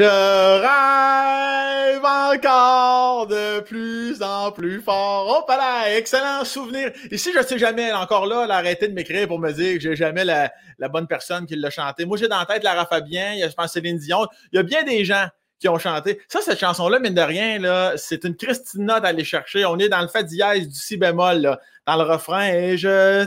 Je rêve encore de plus en plus fort. Oh, là, excellent souvenir. Ici, je sais jamais, encore là, l'arrêter de m'écrire pour me dire que j'ai jamais la, bonne personne qui l'a chanté. Moi, j'ai dans la tête Lara Fabien, je pense Céline Dion. Il y a bien des gens qui ont chanté. Ça, cette chanson-là, mine de rien, c'est une Christina d'aller chercher. On est dans le fa dièse du si bémol, dans le refrain. Et je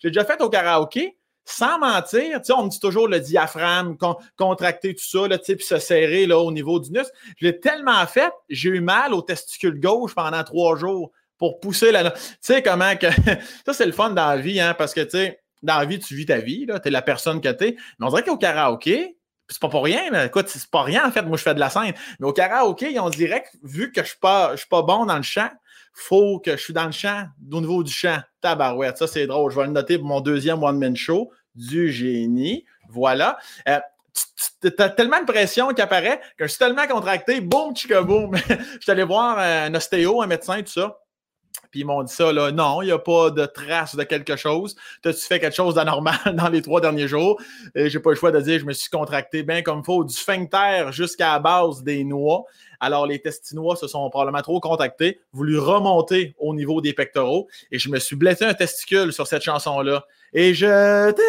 J'ai déjà fait au karaoké sans mentir, on me dit toujours le diaphragme, contracter tout ça, là, puis se serrer là, au niveau du nus. Je l'ai tellement fait, j'ai eu mal au testicule gauche pendant trois jours pour pousser la. Tu sais comment que. ça, c'est le fun dans la vie, hein, parce que tu sais, dans la vie, tu vis ta vie, tu es la personne que tu es. Mais on dirait qu'au karaoké, c'est pas pour rien, là. écoute, c'est pas rien en fait, moi je fais de la scène. Mais au karaoké, on dirait que vu que je suis pas, suis pas bon dans le chant, faut que je suis dans le champ, au niveau du champ. Tabarouette, ça c'est drôle. Je vais le noter pour mon deuxième one-man show du génie. Voilà. Euh, tu as tellement de pression qui apparaît que je suis tellement contracté, boum, boum. je suis allé voir un ostéo, un médecin, tout ça. Puis ils m'ont dit ça, là, non, il n'y a pas de trace de quelque chose. T'as-tu fait quelque chose d'anormal dans les trois derniers jours? Et j'ai pas le choix de dire, je me suis contracté bien comme il faut, du sphincter jusqu'à la base des noix. Alors, les testinois se sont probablement trop contactés, voulu remonter au niveau des pectoraux. Et je me suis blessé un testicule sur cette chanson-là. Et je t'aime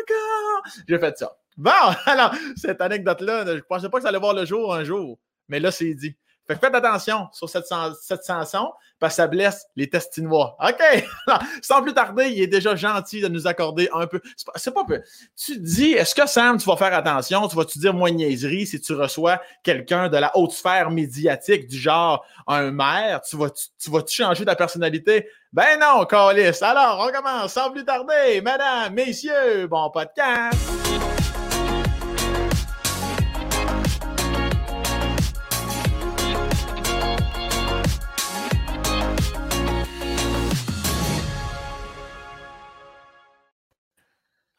encore. J'ai fait ça. Bon, alors, cette anecdote-là, je ne pensais pas que ça allait voir le jour un jour. Mais là, c'est dit. Fait faites attention sur cette, cette chanson parce que ça blesse les testinois. OK! Sans plus tarder, il est déjà gentil de nous accorder un peu. C'est pas, peu. Tu dis, est-ce que Sam, tu vas faire attention? Tu vas-tu dire moins niaiserie si tu reçois quelqu'un de la haute sphère médiatique du genre un maire? Tu vas-tu tu vas changer ta personnalité? Ben non, Calis. Alors, on commence sans plus tarder. Mesdames, messieurs, bon podcast.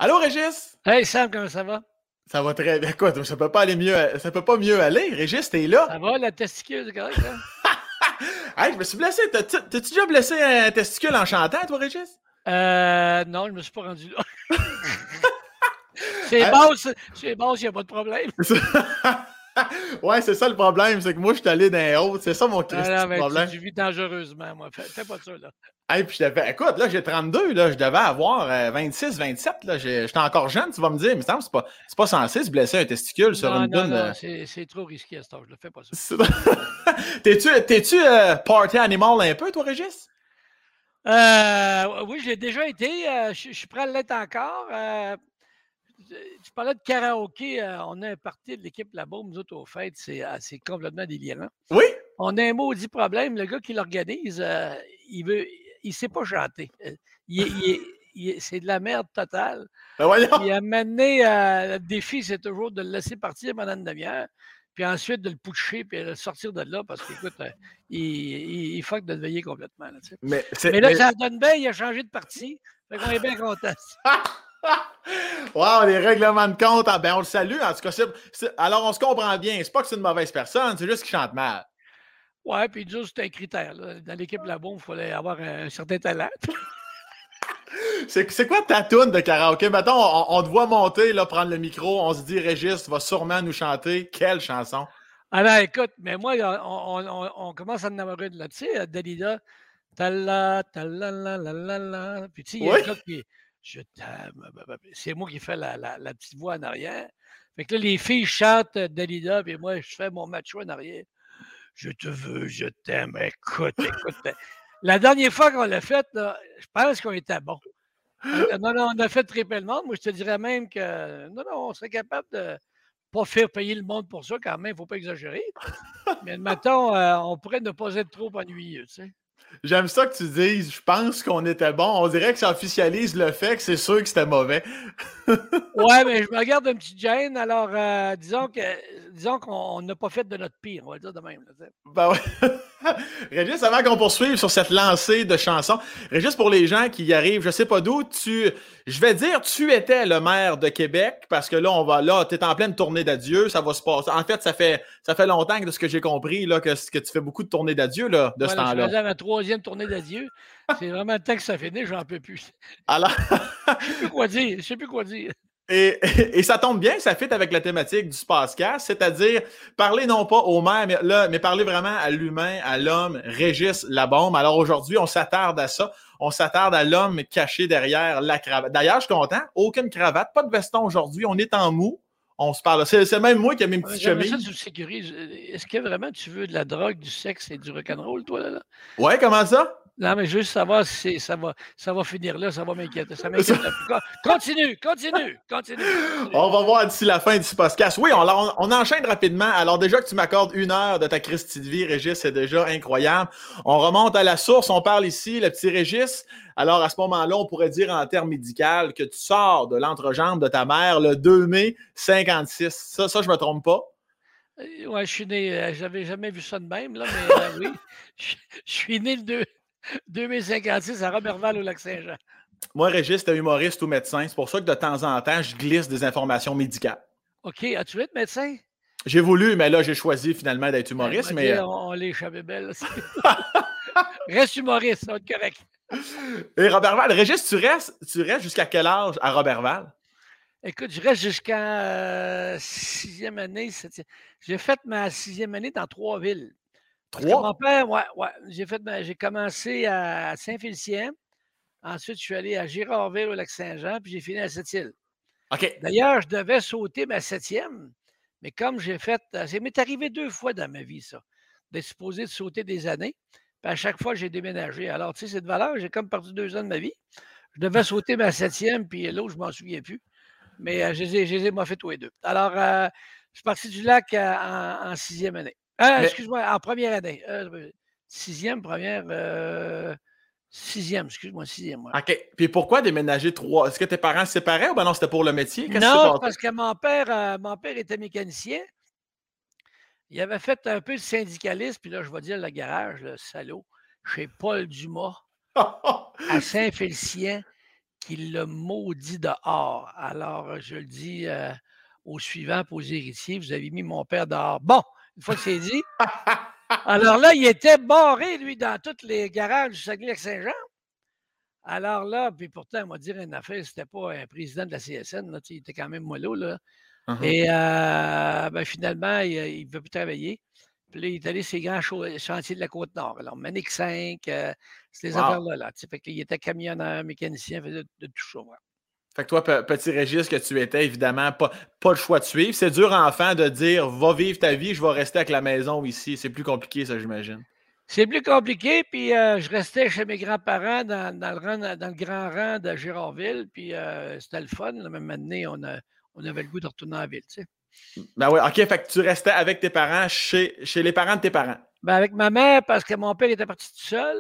Allô, Régis? Hey, Sam, comment ça va? Ça va très bien. Quoi, ça peut pas aller mieux. Ça peut pas mieux aller? Régis, t'es là? Ça va, la testicule, c'est correct, hein? hey, je me suis blessé. T'as-tu déjà blessé un testicule en chantant, toi, Régis? Euh, non, je me suis pas rendu là. c'est bon, c'est bon, il n'y a pas de problème. ouais, c'est ça le problème, c'est que moi, je suis allé les hautes. C'est ça mon ah, problème. Tu, vis dangereusement, moi. Fais, pas ça, là. Hey, puis je devais, écoute, là, j'ai 32, là, je devais avoir 26, 27, là, j'étais encore jeune, tu vas me dire, mais c'est pas, c'est pas censé se blesser un testicule sur une non, Non, c'est trop risqué à ce temps, je le fais pas ça. T'es-tu t'es-tu euh, party animal un peu, toi, Régis? Euh, oui, j'ai déjà été. Euh, je suis prêt à l'être encore. Tu parlais de karaoké. on a un parti de l'équipe là-bas, nous autres, au fait, c'est complètement délirant. Oui? On a un maudit problème. Le gars qui l'organise, il veut il ne sait pas chanter. Euh, c'est de la merde totale. Ben il a mené, euh, le défi, c'est toujours de le laisser partir pendant une demi-heure, puis ensuite de le pousser, puis de le sortir de là, parce qu'écoute, euh, il, il, fuck de le veiller complètement. mais, là, ça donne bien, il a changé de parti. Fait qu'on est bien content. wow, les règlements de compte, ah, ben on le salue. En tout cas, alors on se comprend bien. C'est pas que c'est une mauvaise personne, c'est juste qu'il chante mal. Ouais, puis juste c'est un critère. Dans l'équipe Labon, il fallait avoir un certain talent. c'est quoi ta toune de karaoké? Mettons, on, te voit monter, là, prendre le micro, on se dit, Régis va sûrement nous chanter. Quelle chanson? Alors, écoute, mais moi, on, commence à en avoir une là. Tu sais, Dalida, tala, tala, la, la, la, la. Puis tu sais, il y a un qui je t'aime. C'est moi qui fais la, la, petite voix en arrière. Fait que là, les filles chantent Dalida, puis moi, je fais mon macho en arrière je te veux, je t'aime. Écoute, écoute. La dernière fois qu'on l'a fait, je pense qu'on était bon. Non, non, on a fait très le monde. Moi, je te dirais même que non, non, on serait capable de pas faire payer le monde pour ça quand même, il ne faut pas exagérer. Mais maintenant, euh, on pourrait ne pas être trop ennuyeux, tu sais. J'aime ça que tu dises, je pense qu'on était bon. On dirait que ça officialise le fait que c'est sûr que c'était mauvais. ouais, mais je me garde un petit gêne. Alors, euh, disons que disons qu'on n'a pas fait de notre pire, on va dire de même. ben ouais. Régis, avant qu'on poursuive sur cette lancée de chansons, Régis, pour les gens qui y arrivent, je sais pas d'où, tu, je vais dire, tu étais le maire de Québec, parce que là, on va, là, tu es en pleine tournée d'adieu, ça va se passer. En fait, ça fait, ça fait longtemps que de ce que j'ai compris, là, que, que tu fais beaucoup de tournées d'adieu, là, de ce temps-là. Je ma troisième tournée d'adieu. C'est vraiment le temps que ça finit, j'en peux plus. Alors. je sais plus quoi dire, je sais plus quoi dire. Et, et, ça tombe bien, ça fit avec la thématique du Spacecast, c'est-à-dire parler non pas au maire, mais, là, mais parler vraiment à l'humain, à l'homme, Régis la bombe. Alors aujourd'hui, on s'attarde à ça. On s'attarde à l'homme caché derrière la cravate. D'ailleurs, je suis content, aucune cravate, pas de veston aujourd'hui, on est en mou. On se parle. C'est même moi qui ai mis une petite chemise. Est-ce que vraiment tu veux de la drogue, du sexe et du rock'n'roll, toi, là? là? Ouais, comment ça? Non, mais juste savoir si ça va, ça va finir là, ça va m'inquiéter. Ça m'inquiète. continue, continue, continue, On va voir d'ici la fin du podcast. Oui, on, on, enchaîne rapidement. Alors, déjà que tu m'accordes une heure de ta Christie de vie, Régis, c'est déjà incroyable. On remonte à la source. On parle ici, le petit Régis. Alors, à ce moment-là, on pourrait dire en termes médical que tu sors de l'entrejambe de ta mère le 2 mai 56. Ça, ça je me trompe pas? Euh, oui, je suis né, euh, j'avais jamais vu ça de même, là, mais euh, oui, je, je suis né le 2, 2056 à Robertval au Lac-Saint-Jean. Moi, Régis, t'es humoriste ou médecin. C'est pour ça que de temps en temps, je glisse des informations médicales. OK. As-tu être médecin? J'ai voulu, mais là, j'ai choisi finalement d'être ben, humoriste. mais... Euh, on, on belle. Reste humoriste, ça va être correct. Et Robertval, Régis, tu restes, tu restes jusqu'à quel âge à Robertval? Écoute, je reste jusqu'à euh, sixième année. J'ai fait ma sixième année dans trois villes. Trois? Mon père, ouais, ouais. J'ai fait, j'ai commencé à Saint-Félicien. Ensuite, je suis allé à Girardville au Lac-Saint-Jean, puis j'ai fini à Sept-Îles. OK. D'ailleurs, je devais sauter ma septième, mais comme j'ai fait. Euh, ça m'est arrivé deux fois dans ma vie, ça, d'être supposé de sauter des années. Puis à chaque fois, j'ai déménagé. Alors, tu sais, c'est de valeur. J'ai comme perdu deux ans de ma vie. Je devais sauter ma septième, puis l'autre, je ne m'en souviens plus. Mais euh, je les ai, fait tous les deux. Alors, euh, je suis parti du lac en sixième année. Euh, excuse-moi, en première année. Euh, sixième, première. Euh, sixième, excuse-moi, sixième. OK. Puis pourquoi déménager trois? Est-ce que tes parents se séparaient ou ben non, c'était pour le métier? Non, parce que mon père, mon père était mécanicien. Il avait fait un peu de syndicalisme, puis là, je vais dire le garage, le salaud, chez Paul Dumas, à Saint-Félicien, qui l'a maudit dehors. Alors, je le dis aux suivants, aux héritiers, vous avez mis mon père dehors. Bon, une fois que c'est dit. Alors là, il était barré, lui, dans tous les garages du Saguenay-Saint-Jean. Alors là, puis pourtant, on m'a dit une affaire, c'était pas un président de la CSN, là, il était quand même mollo, là. Uh-huh. Et euh, ben, finalement, il ne veut plus travailler. Puis là, il est allé sur les grands chantiers de la Côte-Nord. Alors, Manic 5, euh, c'est ces affaires-là. Là, fait qu'il était camionneur, mécanicien, faisait de, de tout ça. Fait que toi, petit Régis que tu étais, évidemment, pas, pas le choix de suivre. C'est dur, enfant, de dire va vivre ta vie, je vais rester avec la maison ici. C'est plus compliqué, ça, j'imagine. C'est plus compliqué, puis euh, je restais chez mes grands-parents dans, le grand rang de Girardville, puis euh, c'était le fun. La même année, on, on avait le goût de retourner en ville, tu sais. Ben oui, OK, fait que tu restais avec tes parents chez, chez les parents de tes parents. Ben avec ma mère, parce que mon père était parti tout seul.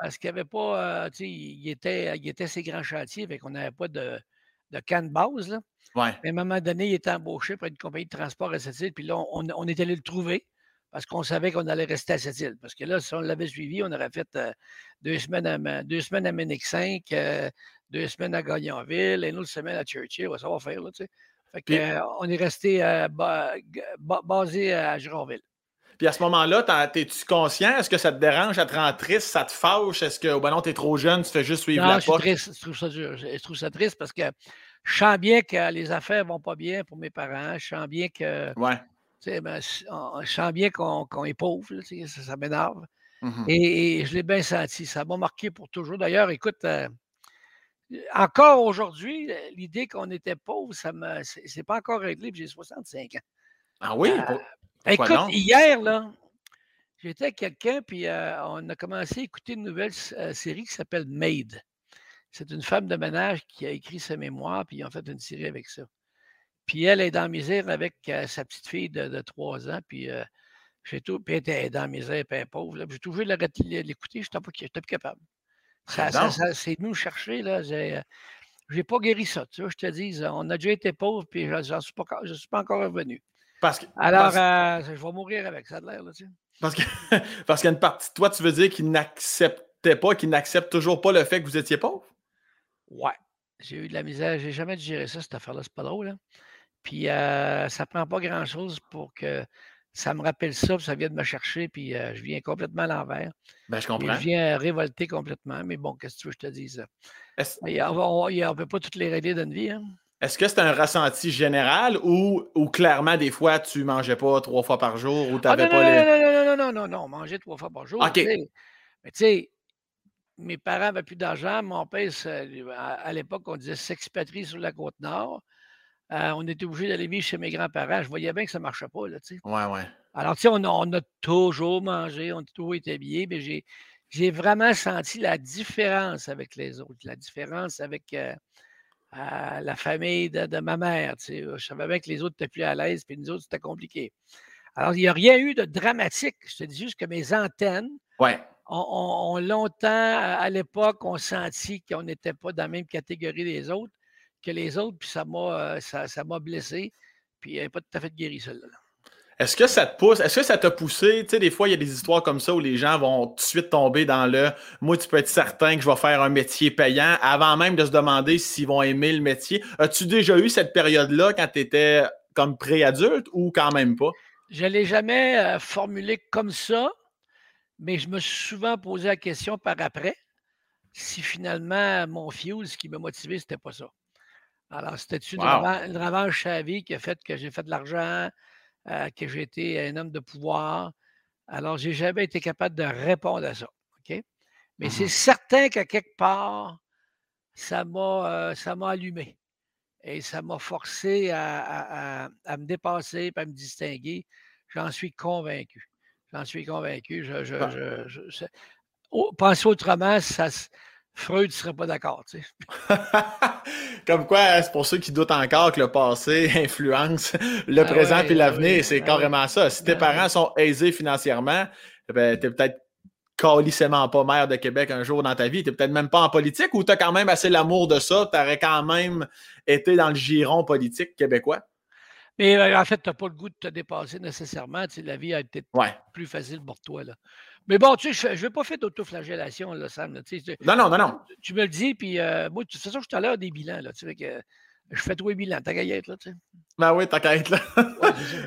Parce qu'il n'y avait pas, euh, tu sais, il était, il était ces grands chantiers, fait qu'on n'avait pas de, de camp de base. Là. Ouais. à un moment donné, il était embauché par une compagnie de transport à cette île, puis là, on, on est allé le trouver parce qu'on savait qu'on allait rester à cette île. Parce que là, si on l'avait suivi, on aurait fait euh, deux, semaines à, deux semaines à Ménic 5, euh, deux semaines à Gagnonville, et une autre semaine à Churchill. Ça va faire, là, tu sais. Fait que, on est resté basé à Gironville. Puis à ce moment-là, es-tu conscient? Est-ce que ça te dérange, ça te rend triste, ça te fâche? Est-ce que, ben non, t'es trop jeune, tu fais juste suivre non, la je triste, je trouve ça dur. Je trouve ça triste parce que je sens bien que les affaires vont pas bien pour mes parents. Je sens bien que. Ouais. Ben, je sens bien qu'on est pauvre, ça, ça m'énerve. Mm-hmm. et, je l'ai bien senti. Ça m'a marqué pour toujours. D'ailleurs, écoute, euh, encore aujourd'hui, l'idée qu'on était pauvre, ça me c'est pas encore réglé, j'ai 65 ans. Ah oui? Euh, Écoute, hier, là, j'étais avec quelqu'un, puis euh, on a commencé à écouter une nouvelle euh, série qui s'appelle Maid. C'est une femme de ménage qui a écrit sa mémoire, puis ils ont fait une série avec ça. Puis elle est dans la misère avec euh, sa petite fille de, trois ans, puis j'ai tout, puis elle était dans la misère, puis elle pauvre. J'ai toujours l'écouter, je n'étais pas, plus capable. Ça, c'est nous chercher, là. J'ai, j'ai pas guéri ça, tu vois, je te dis. On a déjà été pauvre, puis je ne suis, suis, pas encore revenu. Parce que, Alors, euh, je vais mourir avec ça de l'air, là, tu sais. Parce que parce qu'il y a une partie de toi, tu veux dire qu'il n'acceptait pas, qu'il n'accepte toujours pas le fait que vous étiez pauvre? Ouais. J'ai eu de la misère. J'ai jamais digéré ça, cette affaire-là. C'est pas drôle, hein? Puis euh, ça prend pas grand-chose pour que ça me rappelle ça, puis ça vient de me chercher, puis euh, je viens complètement à l'envers. Ben, je comprends. je viens révolter complètement. Mais bon, qu'est-ce que tu veux que je te dise? on ne peut pas toutes les régler d'une vie, hein? Est-ce que c'est un ressenti général ou, ou, clairement, des fois, tu mangeais pas trois fois par jour ou tu n'avais ah, pas les. Non, non, non, non, non, non, manger trois fois par jour. OK. Mais tu sais, mes parents n'avaient plus d'argent. Mon père, à, l'époque, on disait s'expatrie sur la côte nord. Euh, on était obligé d'aller vivre chez mes grands-parents. Je voyais bien que ça ne marchait pas. Là, ouais, ouais. Alors, tu sais, on, on, a toujours mangé, on a toujours été habillés, mais j'ai, j'ai vraiment senti la différence avec les autres, la différence avec euh, euh, la famille de, ma mère. Tu sais. Je savais bien que les autres étaient plus à l'aise, puis nous autres, c'était compliqué. Alors, il n'y a rien eu de dramatique. Je te dis juste que mes antennes ouais. ont, longtemps, à l'époque, ont senti qu'on n'était pas dans la même catégorie des autres que les autres, puis ça m'a, euh, ça, blessé. Puis elle n'est pas tout à fait guérie, celle-là. Est-ce que ça te pousse, est-ce que ça t'a poussé? Tu sais, des fois, il y a des histoires comme ça où les gens vont tout de suite tomber dans le moi, tu peux être certain que je vais faire un métier payant avant même de se demander s'ils vont aimer le métier. As-tu déjà eu cette période-là quand tu étais comme pré-adulte ou quand même pas? Je ne l'ai jamais euh, formulé comme ça, mais je me suis souvent posé la question par après si finalement mon fuse, ce qui m'a motivé, c'était pas ça. Alors, c'était-tu une, revanche à vie qui a fait que j'ai fait de l'argent, euh, que j'ai été un homme de pouvoir. Alors, je n'ai jamais été capable de répondre à ça. OK? Mais c'est mmh certain qu'à quelque part, ça m'a, euh, allumé. Et ça m'a forcé à, me dépasser, à me distinguer. J'en suis convaincu. J'en suis convaincu. Je, je, penser autrement, ça, Freud ne serait pas d'accord, tu sais. Comme quoi, c'est pour ceux qui doutent encore que le passé influence le ah présent et l'avenir. c'est ah carrément ça. Si tes parents sont aisés financièrement, ben, tu peut-être calicement pas maire de Québec un jour dans ta vie. Tu peut-être même pas en politique ou tu as quand même assez l'amour de ça. Tu aurais quand même été dans le giron politique québécois. Mais euh, en fait, tu n'as pas le goût de te dépasser nécessairement. la vie a été plus facile pour toi. Là. Mais bon, tu sais, je ne vais pas faire d'autoflagellation, là, Sam. non, non, non, non. Tu, me le dis, puis euh, moi, de toute façon, je suis à l'heure des bilans. Là, tu sais, que, je fais tous les bilans, ta gaillette, là, tu sais. Ben oui, ta gaillette, là.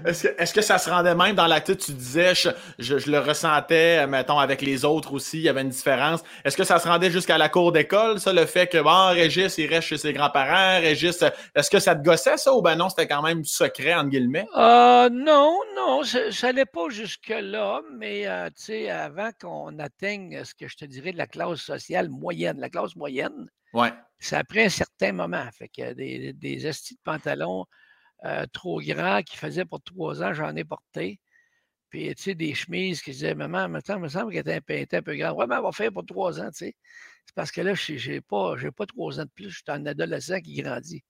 est-ce, que, est-ce que ça se rendait même dans l'acte, tu disais, je, je, le ressentais, mettons, avec les autres aussi, il y avait une différence. Est-ce que ça se rendait jusqu'à la cour d'école, ça, le fait que, bon, Régis, il reste chez ses grands-parents, Régis, est-ce que ça te gossait, ça, ou ben non, c'était quand même secret, entre guillemets? Euh, non, non, ça n'allait pas jusque-là, mais, euh, tu sais, avant qu'on atteigne ce que je te dirais de la classe sociale moyenne, la classe moyenne, Ouais. Ça a pris un certain moment. Fait que des, des estis de pantalons euh, trop grands qui faisaient pour trois ans, j'en ai porté. Puis, tu sais, des chemises qui disaient, maman, maintenant, il me semble qu'elle était un, peu grande. Ouais, mais elle va faire pour trois ans, tu sais. C'est parce que là, je n'ai pas, pas trois ans de plus. Je suis un adolescent qui grandit.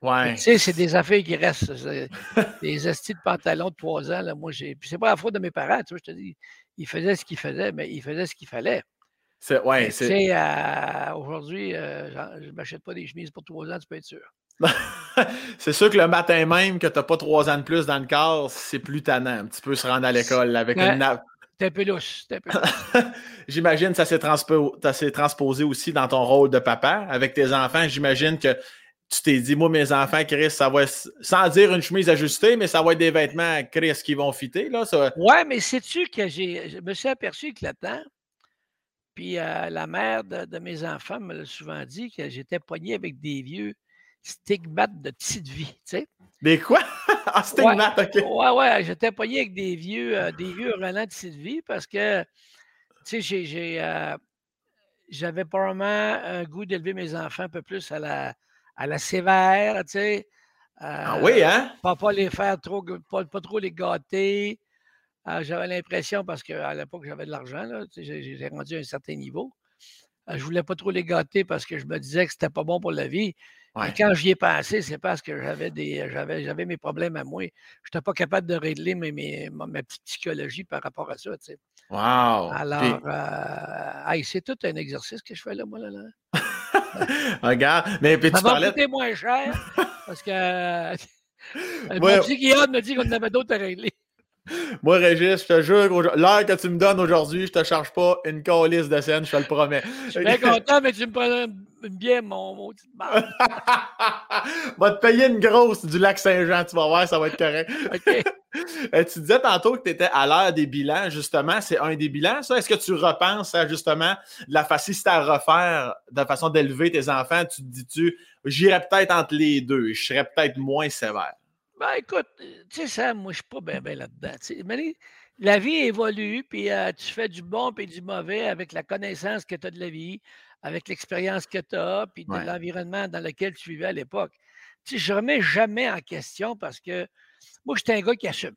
Ouais. Tu sais, c'est des affaires qui restent. des estis de pantalons de trois ans, là, moi, j'ai. Puis, c'est pas la faute de mes parents, tu vois, je te dis. Ils faisaient ce qu'ils faisaient, mais ils faisaient ce qu'il fallait. C'est, ouais, c'est... Euh, aujourd'hui, euh, je ne m'achète pas des chemises pour trois ans, tu peux être sûr. c'est sûr que le matin même que tu n'as pas trois ans de plus dans le corps, c'est plus tannant. Un petit peu se rendre à l'école avec une nappe. T'es un peu louche. j'imagine que ça s'est, s'est transposé aussi dans ton rôle de papa avec tes enfants. J'imagine que tu t'es dit, moi, mes enfants, Chris, ça va sans dire une chemise ajustée, mais ça va être des vêtements, Chris, qui vont fitter. Là, ça... Ouais, mais sais-tu que j'ai, je me suis aperçu que temps, puis euh, la mère de, mes enfants me l'a souvent dit que j'étais poigné avec des vieux stigmates de petite vie, tu sais? Des quoi? ah, stigmates, OK. Ouais, ouais, j'étais poigné avec des vieux, euh, des vieux relents de petite vie parce que, tu sais, j'ai, euh, j'avais probablement un goût d'élever mes enfants un peu plus à la, à la sévère, tu sais? ah oui, hein? Pas, pas les faire trop, pas, pas trop les gâter. Ah, j'avais l'impression, parce qu'à l'époque, j'avais de l'argent, j'ai rendu à un certain niveau. Je ne voulais pas trop les gâter parce que je me disais que c'était pas bon pour la vie. Et quand j'y ai pensé, c'est parce que j'avais des j'avais, j'avais mes problèmes à moi. Je n'étais pas capable de régler mes, ma, petite psychologie par rapport à ça. Tu sais. Wow! Alors, euh, c'est tout un exercice que je fais là, moi, là. là. Regarde, mais puis ça va coûter moins cher parce que euh, mon psychiatre me dit qu'on avait d'autres à régler. Moi, Régis, je te jure, l'heure que tu me donnes aujourd'hui, je te charge pas une calice de scène, je te le promets. Je suis bien content, mais tu me une bière, mon maudit Va te payer une grosse du lac Saint-Jean, tu vas voir, ça va être correct. Euh, tu disais tantôt que tu étais à l'heure des bilans, justement. C'est un des bilans, ça? Est-ce que tu repenses à justement la facilité à refaire de façon d'élever tes enfants? Tu te dis-tu, j'irais peut-être entre les deux, je serais peut-être moins sévère? Ben écoute, tu sais, ça, moi, je suis pas bien ben là-dedans. Mais la vie évolue, puis euh, tu fais du bon et du mauvais avec la connaissance que tu as de la vie, avec l'expérience que tu as, puis de l'environnement dans lequel tu vivais à l'époque. Tu sais, je ne remets jamais en question parce que moi, j'étais un gars qui assume.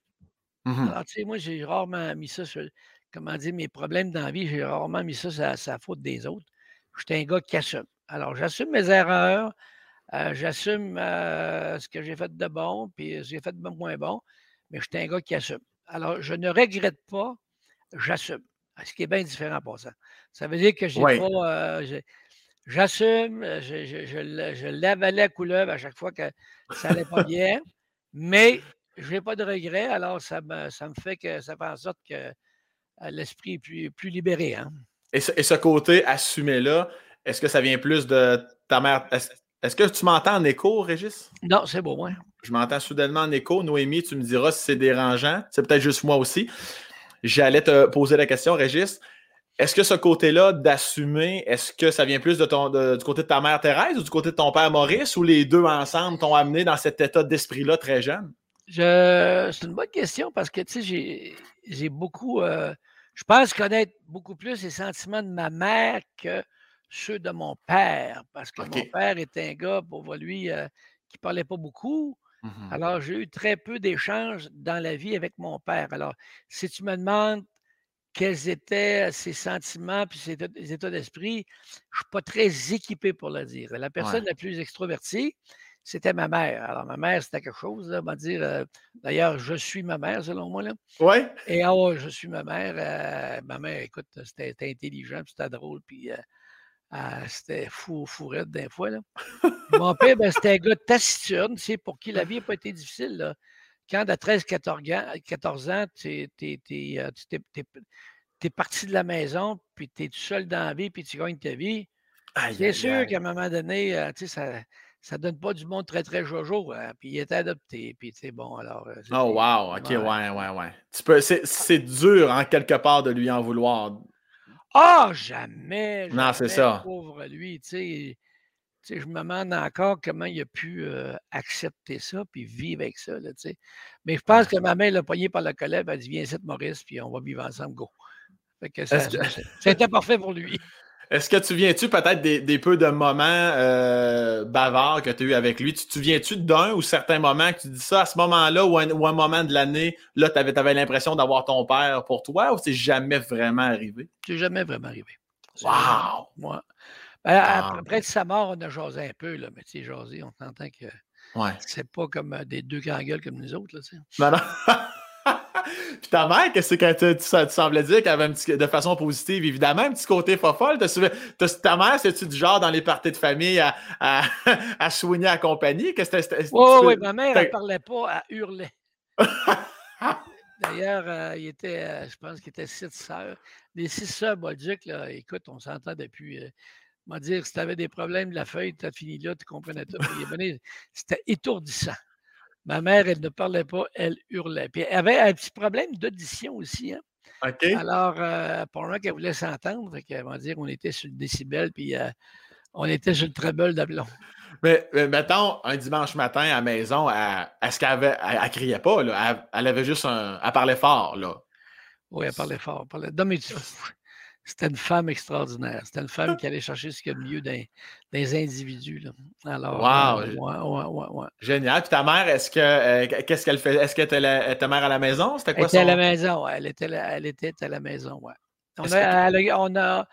Mmh Alors, tu sais, moi, j'ai rarement mis ça sur, comment dire, mes problèmes dans la vie, j'ai rarement mis ça sur la, faute des autres. J'étais un gars qui assume. Alors, j'assume mes erreurs, euh, j'assume euh, ce que j'ai fait de bon, puis ce que j'ai fait de moins bon, mais j'étais un gars qui assume. Alors, je ne regrette pas, j'assume. Ce qui est bien différent pour ça. Ça veut dire que j'ai pas. Euh, j'assume, je, je, je, je l'avalais à couleuvre à chaque fois que ça n'allait pas bien, mais je n'ai pas de regrets, alors ça me, ça me fait que ça fait en sorte que l'esprit est plus, plus libéré. Hein. Et, ce, et, ce, côté assumé-là, est-ce que ça vient plus de ta mère? Est-ce que tu m'entends en écho, Régis? Non, c'est beau, moi. Je m'entends soudainement en écho. Noémie, tu me diras si c'est dérangeant. C'est peut-être juste moi aussi. J'allais te poser la question, Régis. Est-ce que ce côté-là d'assumer, est-ce que ça vient plus de ton, du côté de ta mère Thérèse ou du côté de ton père Maurice ou les deux ensemble t'ont amené dans cet état d'esprit-là très jeune? C'est une bonne question parce que, tu sais, j'ai beaucoup. Euh, je pense connaître beaucoup plus les sentiments de ma mère que ceux de mon père parce que mon père était un gars, pour lui, euh, qui ne parlait pas beaucoup. Mmh Alors, j'ai eu très peu d'échanges dans la vie avec mon père. Alors, si tu me demandes quels étaient ses sentiments puis ses états d'esprit, je ne suis pas très équipé pour le dire. La personne la plus extrovertie, c'était ma mère. Alors, ma mère, c'était quelque chose, on va dire. Euh, d'ailleurs, je suis ma mère, selon moi. Là. Oui. Et ah je suis ma mère. Euh, ma mère, écoute, c'était intelligent, c'était drôle, puis euh, ah, c'était fou, fourrette d'un fois. Là. Mon père, ben, c'était un gars taciturne, tu sais, pour qui la vie n'a pas été difficile. Là. Quand à 13-14 ans, tu es, euh, parti de la maison, puis tu es tout seul dans la vie, puis tu gagnes ta vie. C'est sûr qu'à un moment donné, euh, tu sais, ça ne donne pas du monde très, très jojo. Hein, puis il est adopté. Puis, tu bon, alors. Euh, oh, wow. OK, ouais, ouais, ouais. c'est dur, en quelque part, de lui en vouloir. Ah, jamais, Non, c'est ça. Pauvre lui, tu sais. je me demande encore comment il a pu accepter ça puis vivre avec ça. Là, Mais je pense que ma mère l'a pogné par la colère, elle a dit Viens ici, Maurice, puis on va vivre ensemble, go. C'était parfait pour lui. Est-ce que tu viens-tu peut-être des, peu de moments euh, bavards que tu as eu avec lui? Tu te souviens-tu d'un ou certains moments que tu dis ça à ce moment-là ou un, moment de l'année, là, tu avais, l'impression d'avoir ton père pour toi ou c'est jamais vraiment arrivé? C'est jamais vraiment arrivé. Wow! Moi. Ben, après sa mort, on a jasé un peu, là, mais tu sais, jasé, on entend que ouais. c'est pas comme euh, des deux grands gueules comme nous autres. Là, non, non. Puis ta mère, qu'est-ce que tu, semblais dire qu'elle avait un petit, de façon positive, évidemment, un petit côté fofolle. ta mère, c'est-tu du genre dans les parties de famille à, à, à soigner à compagnie? Oui, oui, ma mère, elle parlait pas, elle hurlait. D'ailleurs, euh, il était, euh, je pense qu'il était six sœurs. Les six sœurs Bolduc, là, écoute, on s'entend depuis. Euh, m'a dire, si tu avais des problèmes de la feuille, tu as fini là, tu comprenais tout. C'était étourdissant. Ma mère, elle ne parlait pas, elle hurlait. Puis elle avait un petit problème d'audition aussi. Hein? OK. Alors, euh, pour moi, qu'elle voulait s'entendre, elle va dire on était sur le décibel, puis euh, on était sur le treble d'ablon. Mais, mais, mettons, un dimanche matin à la maison, est-ce qu'elle avait, elle, criait pas, là? Elle, avait juste un. Elle parlait fort, là. Oui, elle parlait fort. Elle parlait... Non, mais c'était une femme extraordinaire. C'était une femme qui allait chercher ce qu'il y a de mieux des, individus. Là. Alors, wow. Euh, ouais, ouais, Génial. Puis ta mère, est-ce que euh, qu'est-ce qu'elle fait? Est-ce que était ta mère à la maison? C'était quoi elle était à la maison, elle était, elle était à la maison, ouais. On a, on a,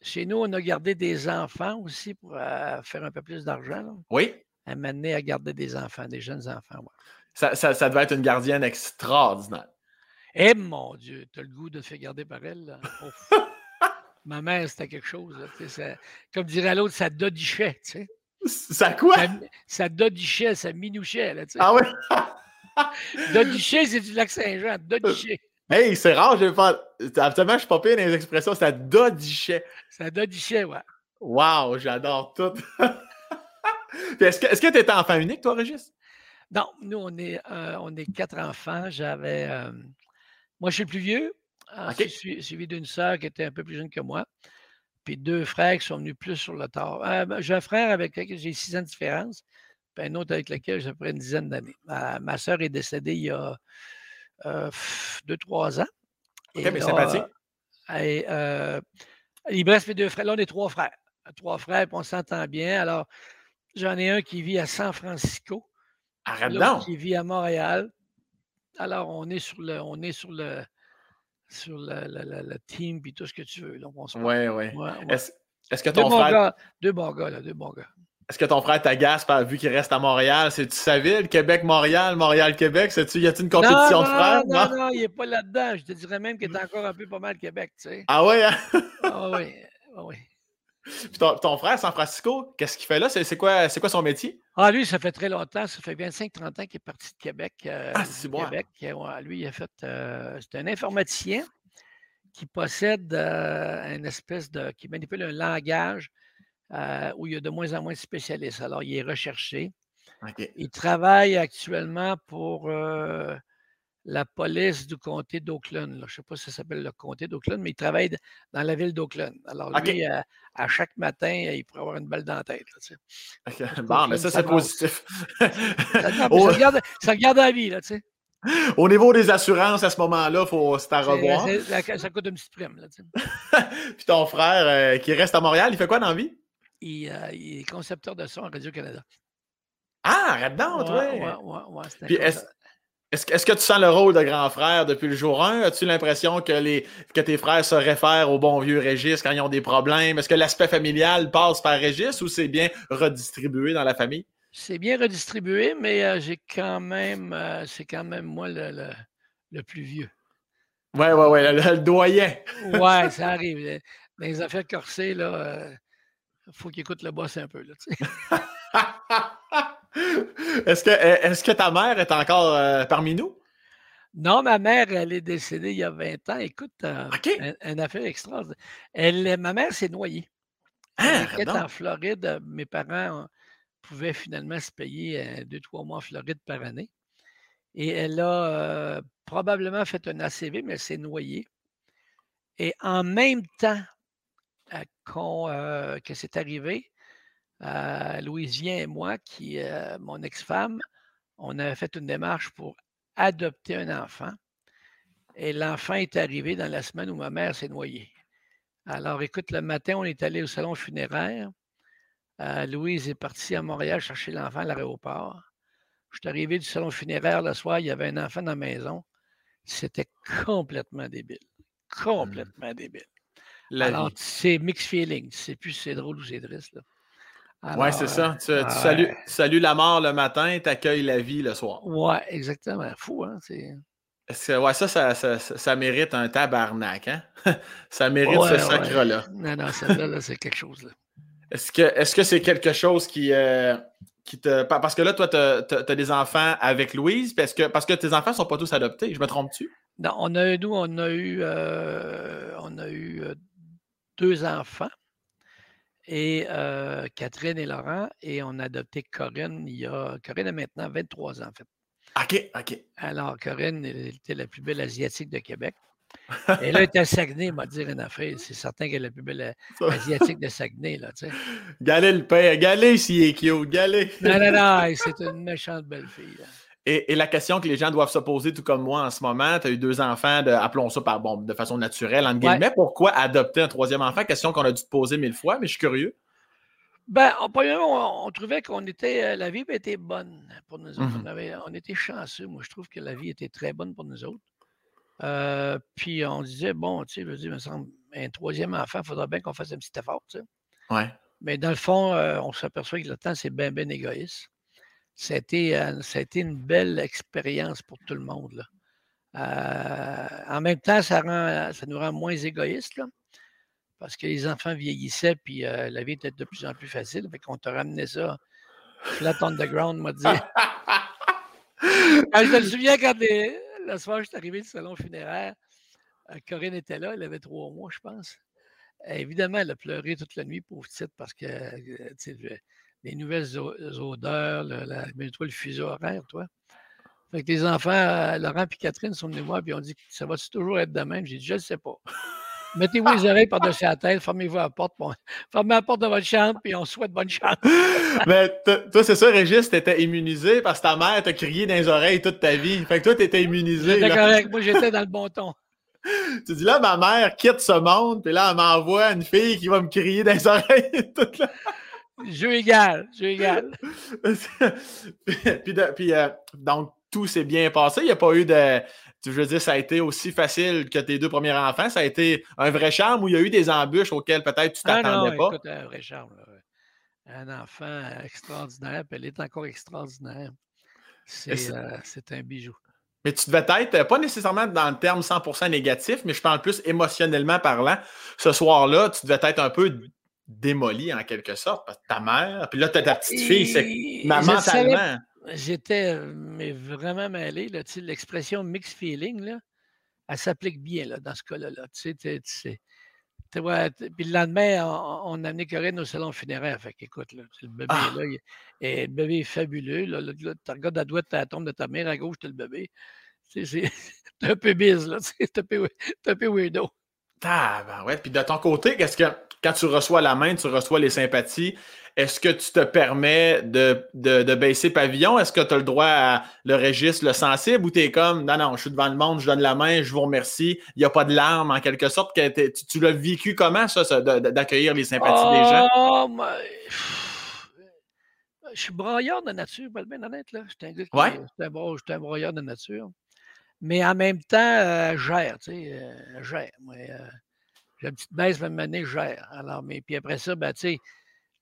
chez nous, on a gardé des enfants aussi pour euh, faire un peu plus d'argent. Oui. Elle m'a amené à garder des enfants, des jeunes enfants. Ouais. Ça, ça, ça devait être une gardienne extraordinaire. Eh mon Dieu, tu as le goût de te faire garder par elle. Ma mère, c'était quelque chose. comme dirait l'autre, ça dodichait. Tu sais. Ça quoi? Ça, dodichait, ça minouchait. Là, tu sais. Ah ouais? dodichait, c'est du lac Saint-Jean. Dodichait. Hey, c'est rare, je vais pas. Absolument, je suis pas pire dans les expressions. Ça dodichait. Ça dodichait, ouais. Wow, j'adore tout. est-ce que tu étais enfant unique, toi, Régis? Non, nous, on est, euh, on est quatre enfants. J'avais. Euh, moi, je suis le plus vieux. Ensuite, suivi d'une sœur qui était un peu plus jeune que moi. Puis deux frères qui sont venus plus sur le tard. Euh, ben, j'ai un frère avec lequel j'ai six ans de différence, puis un autre avec lequel j'ai près une dizaine d'années. Ma, sœur est décédée il y a deux, trois ans. OK, mais sympathique. Et, il me reste mes deux frères. Là, on est trois frères. Trois frères, puis on s'entend bien. Alors, j'en ai un qui vit à San Francisco. Arrête donc. Qui vit à Montréal. Alors, on est sur le, on est sur le, sur le, team puis tout ce que tu veux. Donc, on ouais, ouais. Est-ce que ton frère. deux bons gars, là, deux bons gars. Est-ce que ton frère t'agace vu qu'il reste à Montréal? C'est-tu sa ville? Québec-Montréal, Montréal-Québec? -tu, y a-t-il une compétition de frères? Non, non, non, il n'est pas là-dedans. Je te dirais même qu'il est encore un peu pas mal Québec, tu sais. Ah ouais? Hein? ah oui, ah oui. Puis ton, frère, San Francisco, qu'est-ce qu'il fait là? C'est quoi, quoi son métier? Ah, lui, ça fait très longtemps. Ça fait 25-30 ans qu'il est parti de Québec. Euh, ah, c'est bon. Québec. lui, il a fait. Euh, c'est un informaticien qui possède euh, une espèce de. qui manipule un langage euh, où il y a de moins en moins de spécialistes. Alors, il est recherché. Il travaille actuellement pour la police du comté d'Oakland. Je ne sais pas si ça s'appelle le comté d'Oakland, mais il travaille dans la ville d'Oakland. Alors, lui, à, chaque matin, il pourrait avoir une balle dans la tête. Bon, mais ça, c'est positif. ça, regarde, ça, la vie, là, tu sais. Au niveau des assurances, à ce moment-là, faut c'est à revoir. ça coûte une petite prime. Là, Puis ton frère euh, qui reste à Montréal, il fait quoi dans la vie? Euh, il, est concepteur de son à Radio-Canada. Ah, arrête donc, ouais, ouais, ouais, est-ce, que tu sens le rôle de grand frère depuis le jour 1? As-tu l'impression que, les, que tes frères se réfèrent au bon vieux Régis quand ils ont des problèmes? Est-ce que l'aspect familial passe par Régis ou c'est bien redistribué dans la famille? C'est bien redistribué, mais euh, j'ai quand même, euh, c'est quand même moi le, le, plus vieux. Oui, oui, oui, le, doyen. oui, ça arrive. Dans les affaires corsées, là, il faut qu'il écoute le boss un peu. Là, est-ce, que, est-ce que ta mère est encore euh, parmi nous? Non, ma mère, elle est décédée il y a 20 ans. Écoute, euh, une, affaire extraordinaire. Elle, ma mère s'est noyée. Ah, elle était en Floride. Mes parents pouvaient finalement se payer euh, deux, trois mois en Floride par année. Et elle a probablement fait un ACV, mais elle s'est noyée. Et en même temps, euh, que c'est arrivé, euh, Louise Vien et moi, qui, euh, mon ex-femme, on avait fait une démarche pour adopter un enfant. Et l'enfant est arrivé dans la semaine où ma mère s'est noyée. Alors, écoute, le matin, on est allé au salon funéraire. Louise est partie à Montréal chercher l'enfant à l'aéroport. Je suis arrivé du salon funéraire le soir, il y avait un enfant dans la maison. C'était complètement débile. Mmh. Complètement débile. Alors, c'est mixed feeling. C'est plus c'est drôle ou c'est triste. Oui, c'est ça. Tu, salues, la mort le matin, tu accueilles la vie le soir. Oui, exactement. Fou, hein? C'est... Ouais, ça ça, ça, mérite un tabarnak, hein? ça mérite ce sacre-là. Non, non, celle-là, c'est quelque chose. Là. Est-ce que est-ce que c'est quelque chose qui, euh, qui te. Parce que là, toi, tu as, des enfants avec Louise, parce que, parce que tes enfants ne sont pas tous adoptés. Je me trompe-tu? Non, on a, nous, on a eu, euh, on a eu euh, deux enfants, et Catherine et Laurent, et on a adopté Corinne il y a. Corinne a maintenant 23 ans, en fait. OK, OK. Alors, Corinne était la plus belle Asiatique de Québec. Et là, elle était à Saguenay, m'a dit une affaire. C'est certain qu'elle est la plus belle Asiatique de Saguenay, là, tu sais. Galé le père, galé s'il est cute, galé. Non, non, non, c'est une méchante belle fille, là. Et, la question que les gens doivent se poser, tout comme moi en ce moment, tu as eu deux enfants, de, appelons ça par, bon, de façon naturelle, entre guillemets. Pourquoi adopter un troisième enfant? Question qu'on a dû te poser mille fois, mais je suis curieux. Ben, en on, trouvait qu'on était, euh, la vie était bonne pour nous autres. Mm-hmm. on, était chanceux. Moi, je trouve que la vie était très bonne pour nous autres. Euh, puis on disait, bon, tu sais, je veux dire, me semble, un troisième enfant, il faudra bien qu'on fasse un petit effort, tu sais. Ouais. Mais dans le fond, euh, on s'aperçoit que le temps, c'est bien, bien égoïste. Ça a, été, euh, une belle expérience pour tout le monde. Euh, en même temps, ça, rend, ça nous rend moins égoïstes, parce que les enfants vieillissaient, puis euh, la vie était de plus en plus facile. Fait qu'on te ramenait ça flat on the ground, m'a dit. je me souviens quand les, le soir, je suis arrivé du salon funéraire, Corinne était là, elle avait trois mois, je pense. évidemment, elle a pleuré toute la nuit, pauvre petite, parce que les nouvelles odeurs, le, la, toi le fuseau horaire, toi. Fait que les enfants, Laurent et Catherine sont venus voir et ont dit Ça va toujours être de même? J'ai dit Je ne sais pas. Mettez-vous les oreilles par-dessus la tête, fermez-vous la porte, fermez la porte de votre chambre, et on souhaite bonne chance. Mais toi, c'est ça, Régis, t'étais immunisé parce que ta mère t'a crié dans les oreilles toute ta vie. Fait que toi, t'étais immunisé. C'était correct. Moi, j'étais dans le bon ton. Tu dis là, ma mère quitte ce monde, puis là, elle m'envoie une fille qui va me crier dans les oreilles toute la... Jeu égal, jeu égal. puis, puis euh, donc, tout s'est bien passé. Il n'y a pas eu de je veux dire, ça a été aussi facile que tes deux premiers enfants. Ça a été un vrai charme où il y a eu des embûches auxquelles peut-être tu ah t'attendais pas? Écoute, un vrai charme. Un enfant extraordinaire, puis elle est encore extraordinaire. Euh, c'est un bijou. Mais tu devais être, pas nécessairement dans le terme 100% négatif, mais je parle plus émotionnellement parlant. Ce soir-là, tu devais être un peu démoli en quelque sorte. Parce que ta mère, puis là, tu as ta petite fille, c'est mentalement j'étais mais vraiment mêlé. L'expression mixed feeling, là, elle s'applique bien là, dans ce cas-là. Là, puis le lendemain, on, a amené Corinne au salon funéraire. Fait qu'écoute, le bébé ah! là, et le bébé est fabuleux. Là, tu regardes à droite la tombe de ta mère, à gauche, tu le bébé. C'est un peu bise, là. Un peu, un peu weirdo. Ah, ben ouais. Puis de ton côté, qu'est-ce que quand tu reçois la main, tu reçois les sympathies, est-ce que tu te permets de, de, baisser pavillon? Est-ce que tu as le droit à le registre, le sensible, ou tu es comme, non, non, je suis devant le monde, je donne la main, je vous remercie, il n'y a pas de larmes en quelque sorte. Que tu, l'as vécu comment, ça, d'accueillir les sympathies des gens? Oh, Je suis broyeur de nature, pour être bien honnête. Là. Je suis un, ouais. un, broyeur de nature. Mais en même temps, euh, gère, tu sais, euh, gère. Euh, une petite baisse, même année, gère. Alors, mais puis après ça, ben,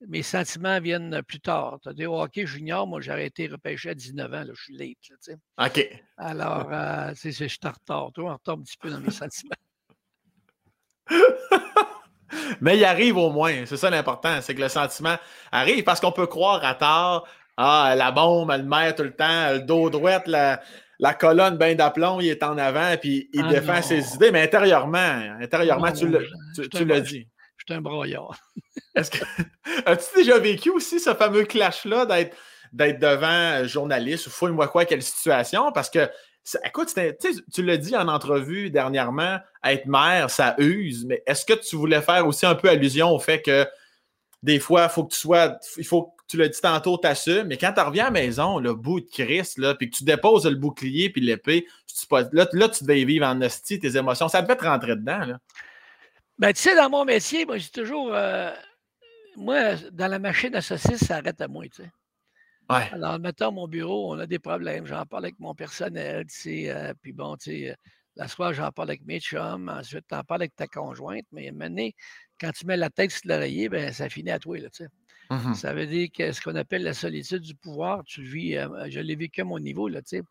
mes sentiments viennent plus tard. Tu as dit, oh, OK, junior, moi, j'ai arrêté de repêcher à 19 ans, là, je suis late. Là. OK. Alors, euh, je suis en retard. Toi, en retard un petit peu dans mes sentiments. Mais il arrive au moins. C'est ça l'important, c'est que le sentiment arrive parce qu'on peut croire à tard. Ah, la bombe, elle met tout le temps, le dos droit, la, la colonne bain d'aplomb, il est en avant, puis il ah défend ses idées. Mais intérieurement, intérieurement, tu l'as dit suis un broyard. Est-ce que as-tu déjà vécu aussi ce fameux clash-là d'être, d'être devant un journaliste ou fouille-moi quoi, quelle situation? Parce que écoute, tu l'as dit en entrevue dernièrement, être mère, ça use, mais est-ce que tu voulais faire aussi un peu allusion au fait que des fois, il faut que tu sois, il faut tu l'as dit tantôt, t'assumes, mais quand tu reviens à la maison, le bout de Christ, là, puis que tu déposes le bouclier puis l'épée, là, là, tu devais vivre en hostie tes émotions. Ça devait te rentrer dedans. Là. Ben, tu sais, dans mon métier, moi, j'ai toujours. Euh, moi, dans la machine à saucisses, ça arrête à moi, tu sais. Ouais. Alors, mettons, mon bureau, on a des problèmes. J'en parle avec mon personnel, tu sais. Euh, puis bon, tu sais, la soirée, j'en parle avec mes chums. Ensuite, t'en parles avec ta conjointe. Mais maintenant, quand tu mets la tête sur l'oreiller, ben, ça finit à toi, là, tu sais. Mmh ça veut dire que ce qu'on appelle la solitude du pouvoir, tu vis, euh, je l'ai vécu à mon niveau, là, tu sais.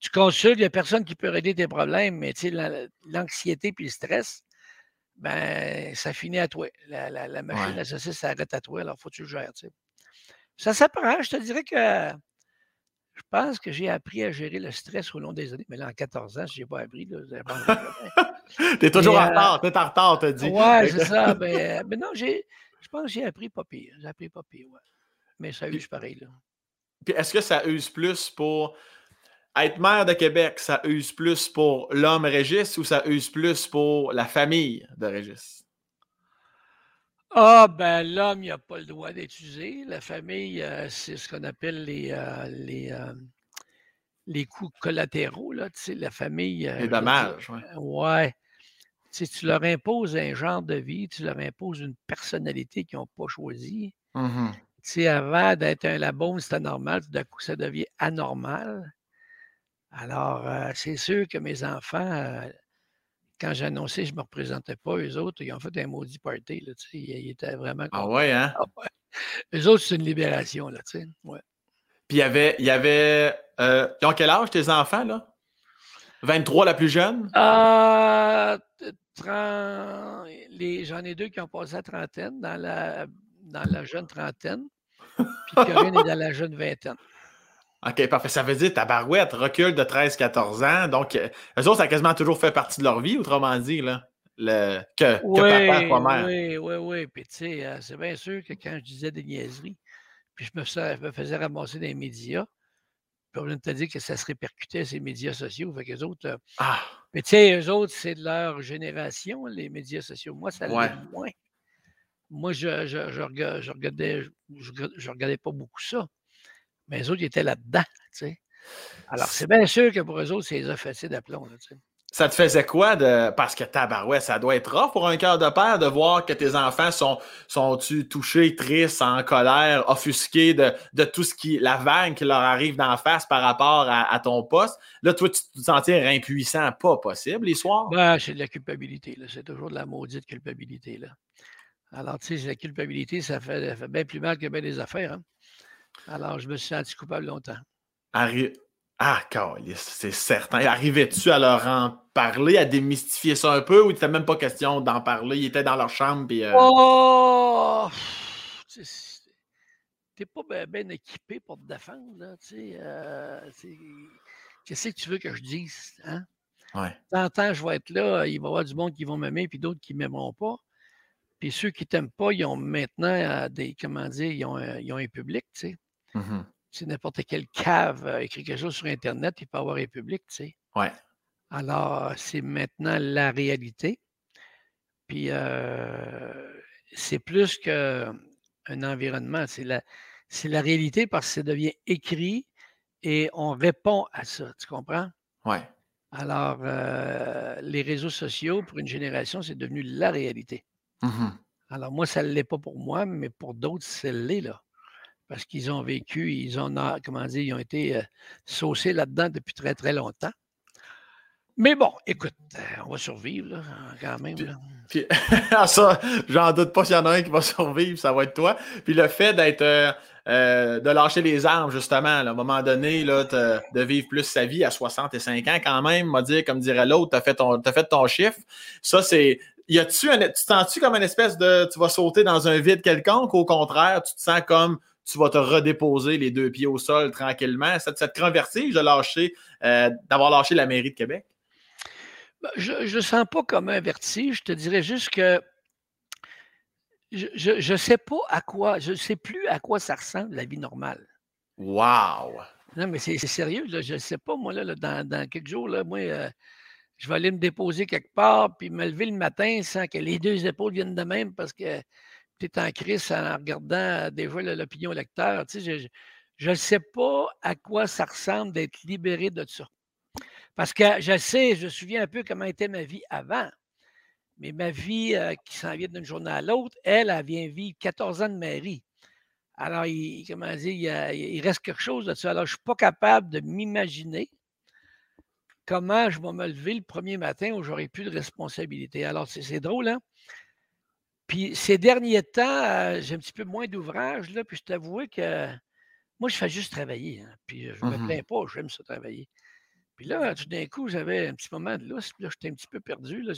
Tu consultes, il n'y a personne qui peut régler tes problèmes, mais tu sais, l'anxiété puis le stress, ben, ça finit à toi. La, la, la machine à saucisse s'arrête à toi, alors faut que tu le gères. Tu sais. Ça s'apprend. Je te dirais que je pense que j'ai appris à gérer le stress au long des années. Mais là, en 14 ans, je n'ai pas appris. Tu es toujours en retard. Tu es en retard, tu dit. Oui, c'est ça. Mais, mais non, je pense que j'ai appris pas pire. J'ai appris pas pire, ouais. Mais ça use pareil. Là. Puis est-ce que ça use plus pour être maire de Québec, ça use plus pour l'homme Régis ou ça use plus pour la famille de Régis? Ah, ben l'homme, il n'a pas le droit d'utiliser. La famille, euh, c'est ce qu'on appelle les, euh, les, euh, les coûts collatéraux. Là, la famille. les dommages, oui. Ouais. Tu leur imposes un genre de vie, tu leur imposes une personnalité qu'ils n'ont pas choisie. Mmh avant d'être un labo, c'était normal, tout d'un coup, ça devient anormal. Alors, euh, c'est sûr que mes enfants, euh, quand j'ai annoncé que je ne me représentais pas, eux autres, ils ont fait un maudit party. Là, ils, étaient vraiment. Ah ouais, hein? Ah eux autres, c'est une libération. Là, tu sais. ouais. Puis il y avait. Il y avait euh, ils ont quel âge tes enfants, là? 23 la plus jeune? Euh, J'en ai deux qui ont passé la trentaine, dans la, dans la jeune trentaine. Puis Corinne est dans la jeune vingtaine. OK, parfait. Ça veut dire ta barouette recule de 13-14 ans. Donc, euh, eux autres, ça a quasiment toujours fait partie de leur vie, autrement dit. Là. le, que, oui, que papa pas Oui, oui, oui. Puis, tu sais, euh, c'est bien sûr que quand je disais des niaiseries, puis je me, faisais, ramasser dans les médias, puis on te dire que ça se répercutait ces médias sociaux. Fait qu'eux autres, euh, ah. Mais tu sais, eux autres, c'est de leur génération, les médias sociaux. Moi, ça l'est moins. Moi, je, je, je, regardais, je, regardais pas beaucoup ça. Mais eux autres, ils étaient là-dedans, tu sais. Alors, c'est bien sûr que pour eux autres, c'est les offensés d'aplomb, tu sais. Ça te faisait quoi de. Parce que tabarouette, ça doit être rare pour un cœur de père de voir que tes enfants sont, sont touchés, tristes, en colère, offusqués de, de, tout ce qui. la vague qui leur arrive d'en face par rapport à, ton poste? Là, toi, tu te sentais impuissant, pas possible les soirs? Ben, c'est de la culpabilité, C'est toujours de la maudite culpabilité, là. Alors, tu sais, la culpabilité, ça fait, bien plus mal que bien des affaires. Hein. Alors, je me suis senti coupable longtemps. Ah, c'est certain. Arrivais-tu à leur en parler, à démystifier ça un peu ou n'était même pas question d'en parler? Ils étaient dans leur chambre puis. Euh... Oh! T'es pas bien équipé pour te défendre, là, tu sais. Euh, Qu'est-ce que tu veux que je dise, hein? Ouais. Tant je vais être là, il va y avoir du monde qui vont m'aimer puis d'autres qui ne m'aimeront pas. Puis ceux qui ne t'aiment pas, ils ont maintenant euh, des, comment dire, ils ont, ils ont un public, tu sais. Mmh si n'importe quel cave euh, écrit quelque chose sur Internet, il peut avoir un public, tu sais. Ouais. Alors, c'est maintenant la réalité. Puis, euh, c'est plus qu'un environnement, c'est la, c'est la réalité parce que ça devient écrit et on répond à ça, tu comprends? Ouais. Alors, euh, les réseaux sociaux, pour une génération, c'est devenu la réalité. Mmh Alors, moi, ça ne l'est pas pour moi, mais pour d'autres, c'est l'est, là parce qu'ils ont vécu, ils ont, comment dire, ils ont été euh, saucés là-dedans depuis très, très longtemps. Mais bon, écoute, euh, on va survivre là, quand même. Puis, ça, j'en doute pas s'il y en a un qui va survivre, ça va être toi. Puis le fait d'être euh, de lâcher les armes, justement, à un moment donné, là, de vivre plus sa vie à 65 ans, quand même, m'a dit, comme dirait l'autre, tu as, fait ton, as fait ton chiffre. Ça, c'est. Y a-tu tu te sens-tu comme une espèce de. Tu vas sauter dans un vide quelconque, au contraire, tu te sens comme tu vas te redéposer les deux pieds au sol tranquillement. Ça, te rend de lâcher, euh, d'avoir lâché la mairie de Québec? Ben, je ne sens pas comme un vertige. Je te dirais juste que je ne sais pas à quoi, je ne sais plus à quoi ça ressemble la vie normale. Wow! Non, mais c'est sérieux, je ne sais pas, moi, là, dans, quelques jours, là, moi, euh, je vais aller me déposer quelque part, puis me lever le matin sans que les deux épaules viennent de même parce que tu es en crise en regardant déjà l'opinion lecteur. je ne sais pas à quoi ça ressemble d'être libéré de ça. Parce que je sais, je me souviens un peu comment était ma vie avant. Mais ma vie qui s'en vient d'une journée à l'autre, elle, elle vient vivre 14 ans de mairie. Alors, il, comment dire, il, reste quelque chose de ça. Alors, je ne suis pas capable de m'imaginer comment je vais me lever le premier matin où j'aurai plus de responsabilité. Alors, c'est drôle, hein? Puis ces derniers temps, euh, j'ai un petit peu moins d'ouvrage, là, puis je t'avoue que moi, je fais juste travailler. Hein, puis je ne me mmh plains pas, j'aime ça travailler. Puis là, tout d'un coup, j'avais un petit moment de lousse, puis là, j'étais un petit peu perdu. Là,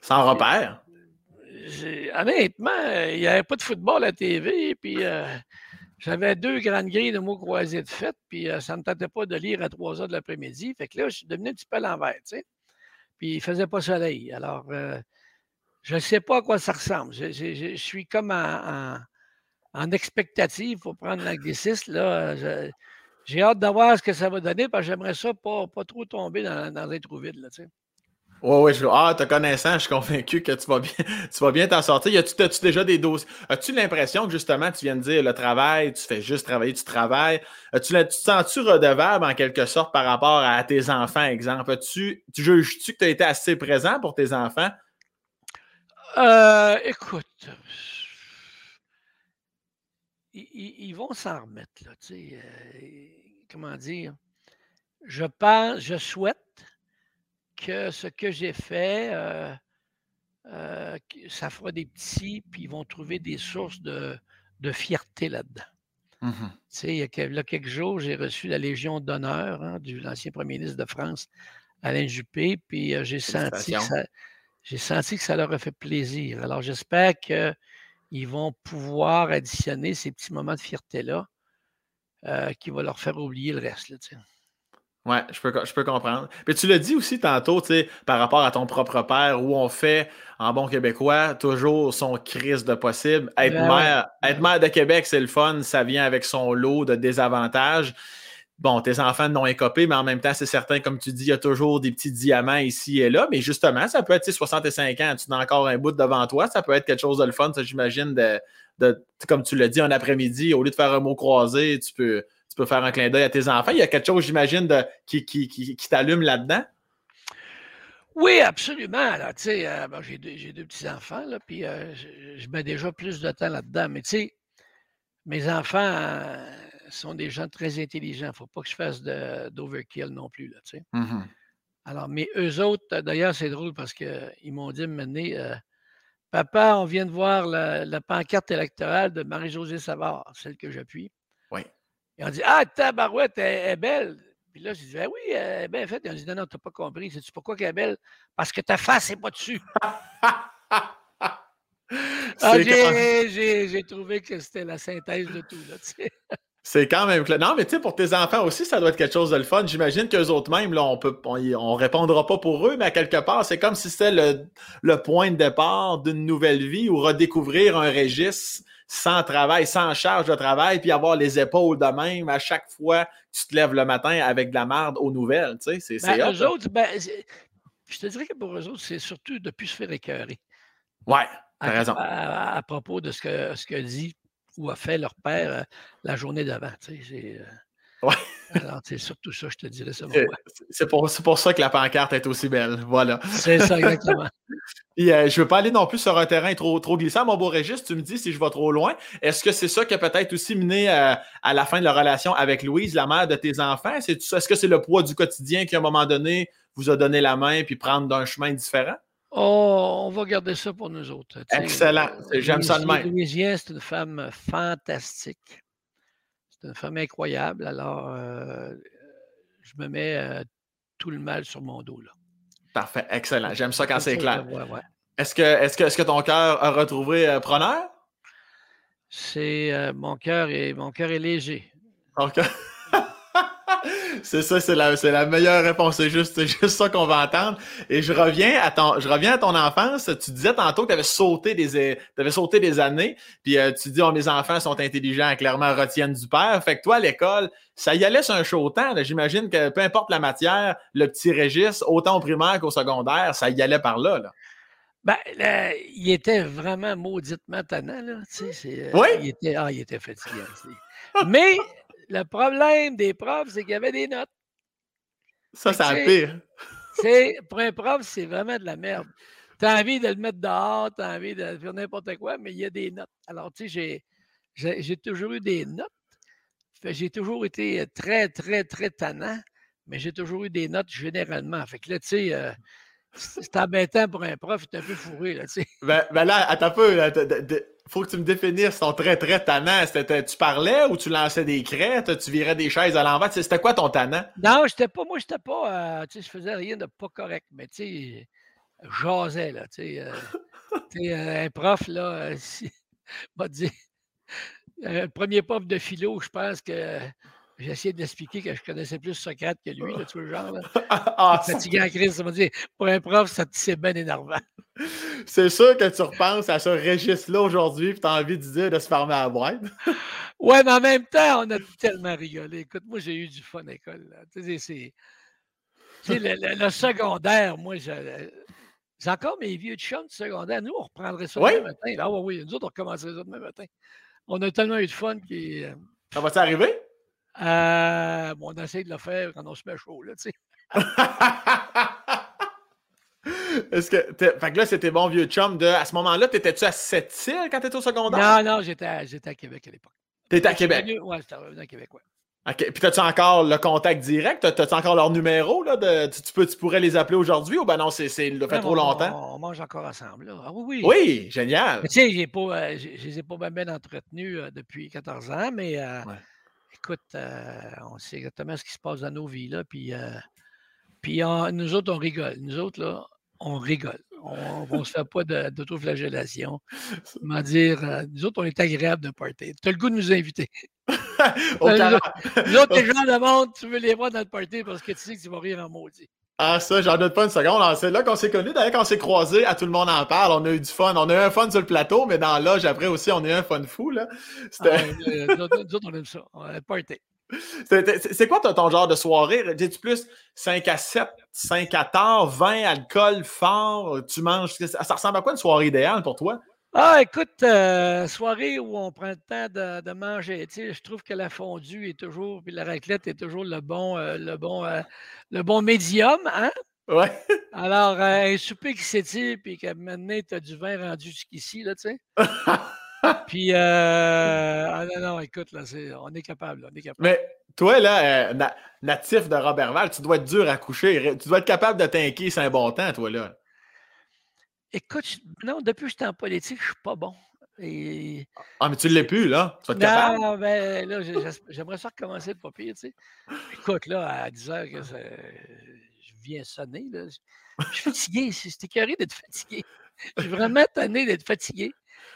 Sans repère? Honnêtement, il n'y avait pas de football à la TV, puis euh, j'avais deux grandes grilles de mots croisés de fête, puis euh, ça ne me tentait pas de lire à 3 heures de l'après-midi. Fait que là, je suis devenu un petit peu à l'envers, tu sais. Puis il ne faisait pas soleil. Alors, je ne sais pas à quoi ça ressemble. Je, suis comme en, expectative pour prendre l'anglicisme. Là, j'ai hâte d'avoir ce que ça va donner parce que j'aimerais ça pas, pas trop tomber dans, dans un trou vide. Là, oui, oui, ah, te connaissant, je suis convaincu que tu vas bien, tu vas bien t'en sortir. Y a-tu, as-tu déjà des dossiers? As-tu l'impression que justement, tu viens de dire le travail, tu fais juste travailler, tu travailles? As-tu, tu te sens-tu redevable en quelque sorte par rapport à tes enfants, exemple? tu tu juges-tu que tu as été assez présent pour tes enfants? Euh, écoute, ils, vont s'en remettre, là, tu sais, euh, comment dire? Je pense, je souhaite que ce que j'ai fait, euh, ça fera des petits, puis ils vont trouver des sources de, fierté là-dedans. Mmh tu sais, il y a, quelques jours, j'ai reçu la Légion d'honneur hein, de l'ancien premier ministre de France, Alain Juppé, puis j'ai senti que ça, j'ai senti que ça leur a fait plaisir. Alors, j'espère qu'ils vont pouvoir additionner ces petits moments de fierté-là euh, qui vont leur faire oublier le reste. Là, Ouais, je peux, je peux comprendre. Mais tu l'as dit aussi tantôt, tu sais, par rapport à ton propre père, où on fait, en bon québécois, toujours son crise de possible. Être, ben mère, être mère de Québec, c'est le fun, ça vient avec son lot de désavantages. Bon, tes enfants n'ont écopé, mais en même temps, c'est certain, comme tu dis, il y a toujours des petits diamants ici et là. Mais justement, ça peut être 65 ans, tu as encore un bout devant toi, ça peut être quelque chose de le fun, ça, j'imagine, de, de, comme tu l'as dit, un après-midi, au lieu de faire un mot croisé, tu peux faire un clin d'œil à tes enfants. Il y a quelque chose, j'imagine, qui, t'allume là-dedans? Oui, absolument. Euh, j'ai deux, petits-enfants, puis euh, je, mets déjà plus de temps là-dedans. Mais tu sais, mes enfants euh, sont des gens très intelligents. Il ne faut pas que je fasse d'overkill non plus. Là, mm-hmm. Alors, mais eux autres, d'ailleurs, c'est drôle parce qu'ils m'ont dit mener Papa, on vient de voir la, la pancarte électorale de Marie-Josée Savard, celle que j'appuie. Oui. Ils ont dit Ah, ta barouette est belle. Puis là, j'ai dit ben Oui, elle est bien faite. Ils ont dit Non, non, tu n'as pas compris. C'est pourquoi qu'elle est belle? Parce que ta face n'est pas dessus. ah, j'ai trouvé que c'était la synthèse de tout. Là, C'est quand même clair. Non, mais tu sais, pour tes enfants aussi, ça doit être quelque chose de le fun. J'imagine qu'eux autres même, là, on peut on, répondra pas pour eux, mais à quelque part, c'est comme si c'était le, le, point de départ d'une nouvelle vie ou redécouvrir un registre sans travail, sans charge de travail, puis avoir les épaules de même à chaque fois que tu te lèves le matin avec de la merde aux nouvelles. Tu sais, c'est ben, eux autres, ben, je te dirais que pour eux autres, c'est surtout de ne plus se faire écœurer. Ouais, t'as raison. À, propos de ce que, ce que dit ou a fait leur père euh, la journée d'avant. Tu sais, ouais. Alors, c'est surtout ça, je te dirais ça. C'est pour, pour, ça que la pancarte est aussi belle. Voilà. C'est ça, exactement. Et, euh, je ne veux pas aller non plus sur un terrain trop, trop glissant. Mon beau Régis, tu me dis si je vais trop loin. Est-ce que c'est ça qui a peut-être aussi mené à, euh, à, la fin de la relation avec Louise, la mère de tes enfants? Est-ce que c'est le poids du quotidien qui, à un moment donné, vous a donné la main puis prendre d'un chemin différent? Oh, on va garder ça pour nous autres. Excellent. J'aime ça de même. Louisienne, c'est une femme fantastique. C'est une femme incroyable. Alors, euh, je me mets euh, tout le mal sur mon dos. Là. Parfait, excellent. J'aime ça quand c'est clair. Est-ce que, est que, est que ton cœur a retrouvé euh, preneur? C'est mon cœur est mon cœur est léger. C'est ça, c'est la, c'est la meilleure réponse. C'est juste, juste ça qu'on va entendre. Et je reviens à ton, je reviens à ton enfance. Tu disais tantôt que tu avais sauté des, avais sauté des années. Puis euh, tu dis, oh, mes enfants sont intelligents, clairement retiennent du père. Fait que toi, à l'école, ça y allait sur un chaud temps. J'imagine que peu importe la matière, le petit registre, autant au primaire qu'au secondaire, ça y allait par là. là. Ben, il était vraiment mauditement tannant, là. Tu sais, euh, oui? il, était, ah, il était fatigué. Mais le problème des profs, c'est qu'il y avait des notes. Ça, c'est pire. Pour un prof, c'est vraiment de la merde. Tu as envie de le mettre dehors, tu as envie de faire n'importe quoi, mais il y a des notes. Alors, tu sais, j'ai toujours eu des notes. J'ai toujours été très, très, très tannant, mais j'ai toujours eu des notes généralement. Fait que là, tu sais, euh, c'est embêtant pour un prof, il est un peu fourré, là, tu sais. Ben, ben là, attends un peu. Il faut que tu me définisses ton très, très tannant. Tu parlais ou tu lançais des crêtes? Tu virais des chaises à l'envers? C'était quoi ton tannant? Non, j'étais pas, moi, j'étais pas, euh, tu sais, je faisais rien de pas correct, mais tu sais, j'osais, là, tu sais. Euh, euh, un prof, là, si, m'a dit, le premier prof de philo, je pense que j'ai essayé d'expliquer que je connaissais plus Socrate que lui, là, tu vois le genre. Là. ah, fatiguant en crise, ça m'a dit pour un prof, c'est bien énervant. C'est sûr que tu repenses à ce registre-là aujourd'hui et tu as envie de dire de se fermer à boîte. ouais, mais en même temps, on a tellement rigolé. Écoute, moi, j'ai eu du fun à l'école. Tu sais, c'est. Le, secondaire, moi, j'ai encore mes vieux chums du secondaire. Nous, on reprendrait ça demain matin. Ah oui, oui, nous autres, on recommencerait ça demain matin. On a tellement eu de fun qui. Euh, ça va-tu arriver? Euh, bon, on essaie de le faire quand on se met chaud, là, tu sais. Est-ce que. Fait que là, c'était bon vieux chum de. À ce moment-là, t'étais-tu à Sept-Îles quand t'étais au secondaire? Non, non, j'étais à, à, Québec à l'époque. T'étais à Québec? Oui, j'étais revenu à Québec, oui. OK. Puis, t'as-tu encore le contact direct? T'as-tu encore leur numéro? Là, de, tu, peux, tu pourrais les appeler aujourd'hui ou ben non, c'est, c'est, fait trop longtemps? On, mange encore ensemble. Là. Ah, oui, oui. Oui, génial. tu sais, euh, je les ai pas bien, bien entretenus euh, depuis 14 ans, mais euh, écoute, on sait exactement ce qui se passe dans nos vies. Là, puis, puis nous autres, on rigole. Nous autres, là, on rigole. On ne se fait pas d'autoflagellation. Comment dire, nous autres, on est agréable de party. Tu as le goût de nous inviter. L'autre, les gens de monde, tu veux les voir dans le party parce que tu sais que tu vas rire en maudit. Ah, ça, j'en doute pas une seconde. C'est là qu'on s'est connus. D'ailleurs, quand on s'est croisés, à tout le monde en parle. On a eu du fun. On a eu un fun sur le plateau, mais dans l'âge, après aussi, on a eu un fun fou. Là. Ah, nous autres, on aime ça. On a party. C'est quoi ton, genre de soirée? Dis-tu plus 5 à 7, 5 à tard, 20, alcool fort, tu manges? Ça, ressemble à quoi une soirée idéale pour toi? Ah, écoute, euh, soirée où on prend le temps de, manger. Tu sais, je trouve que la fondue est toujours, puis la raclette est toujours le bon, euh, le bon, euh, le bon médium, hein? Ouais. Alors, un souper qui s'étire, puis que maintenant, tu as du vin rendu jusqu'ici, là, tu sais. Puis, ah non, non, écoute, là, on est capable, on est capable. Mais toi, là, natif de Robertval, tu dois être dur à coucher. Tu dois être capable de t'inquiéter c'est un bon temps, toi, là. Écoute, non, depuis que je suis en politique, je suis pas bon. Ah, mais tu ne l'es plus, là? Tu vas être capable? Non, ben, là, j'aimerais ça recommencer le papier, tu sais. Écoute, là, à 10 heures que je viens sonner, là. Je suis fatigué. C'est écœuré d'être fatigué. Je suis vraiment tanné d'être fatigué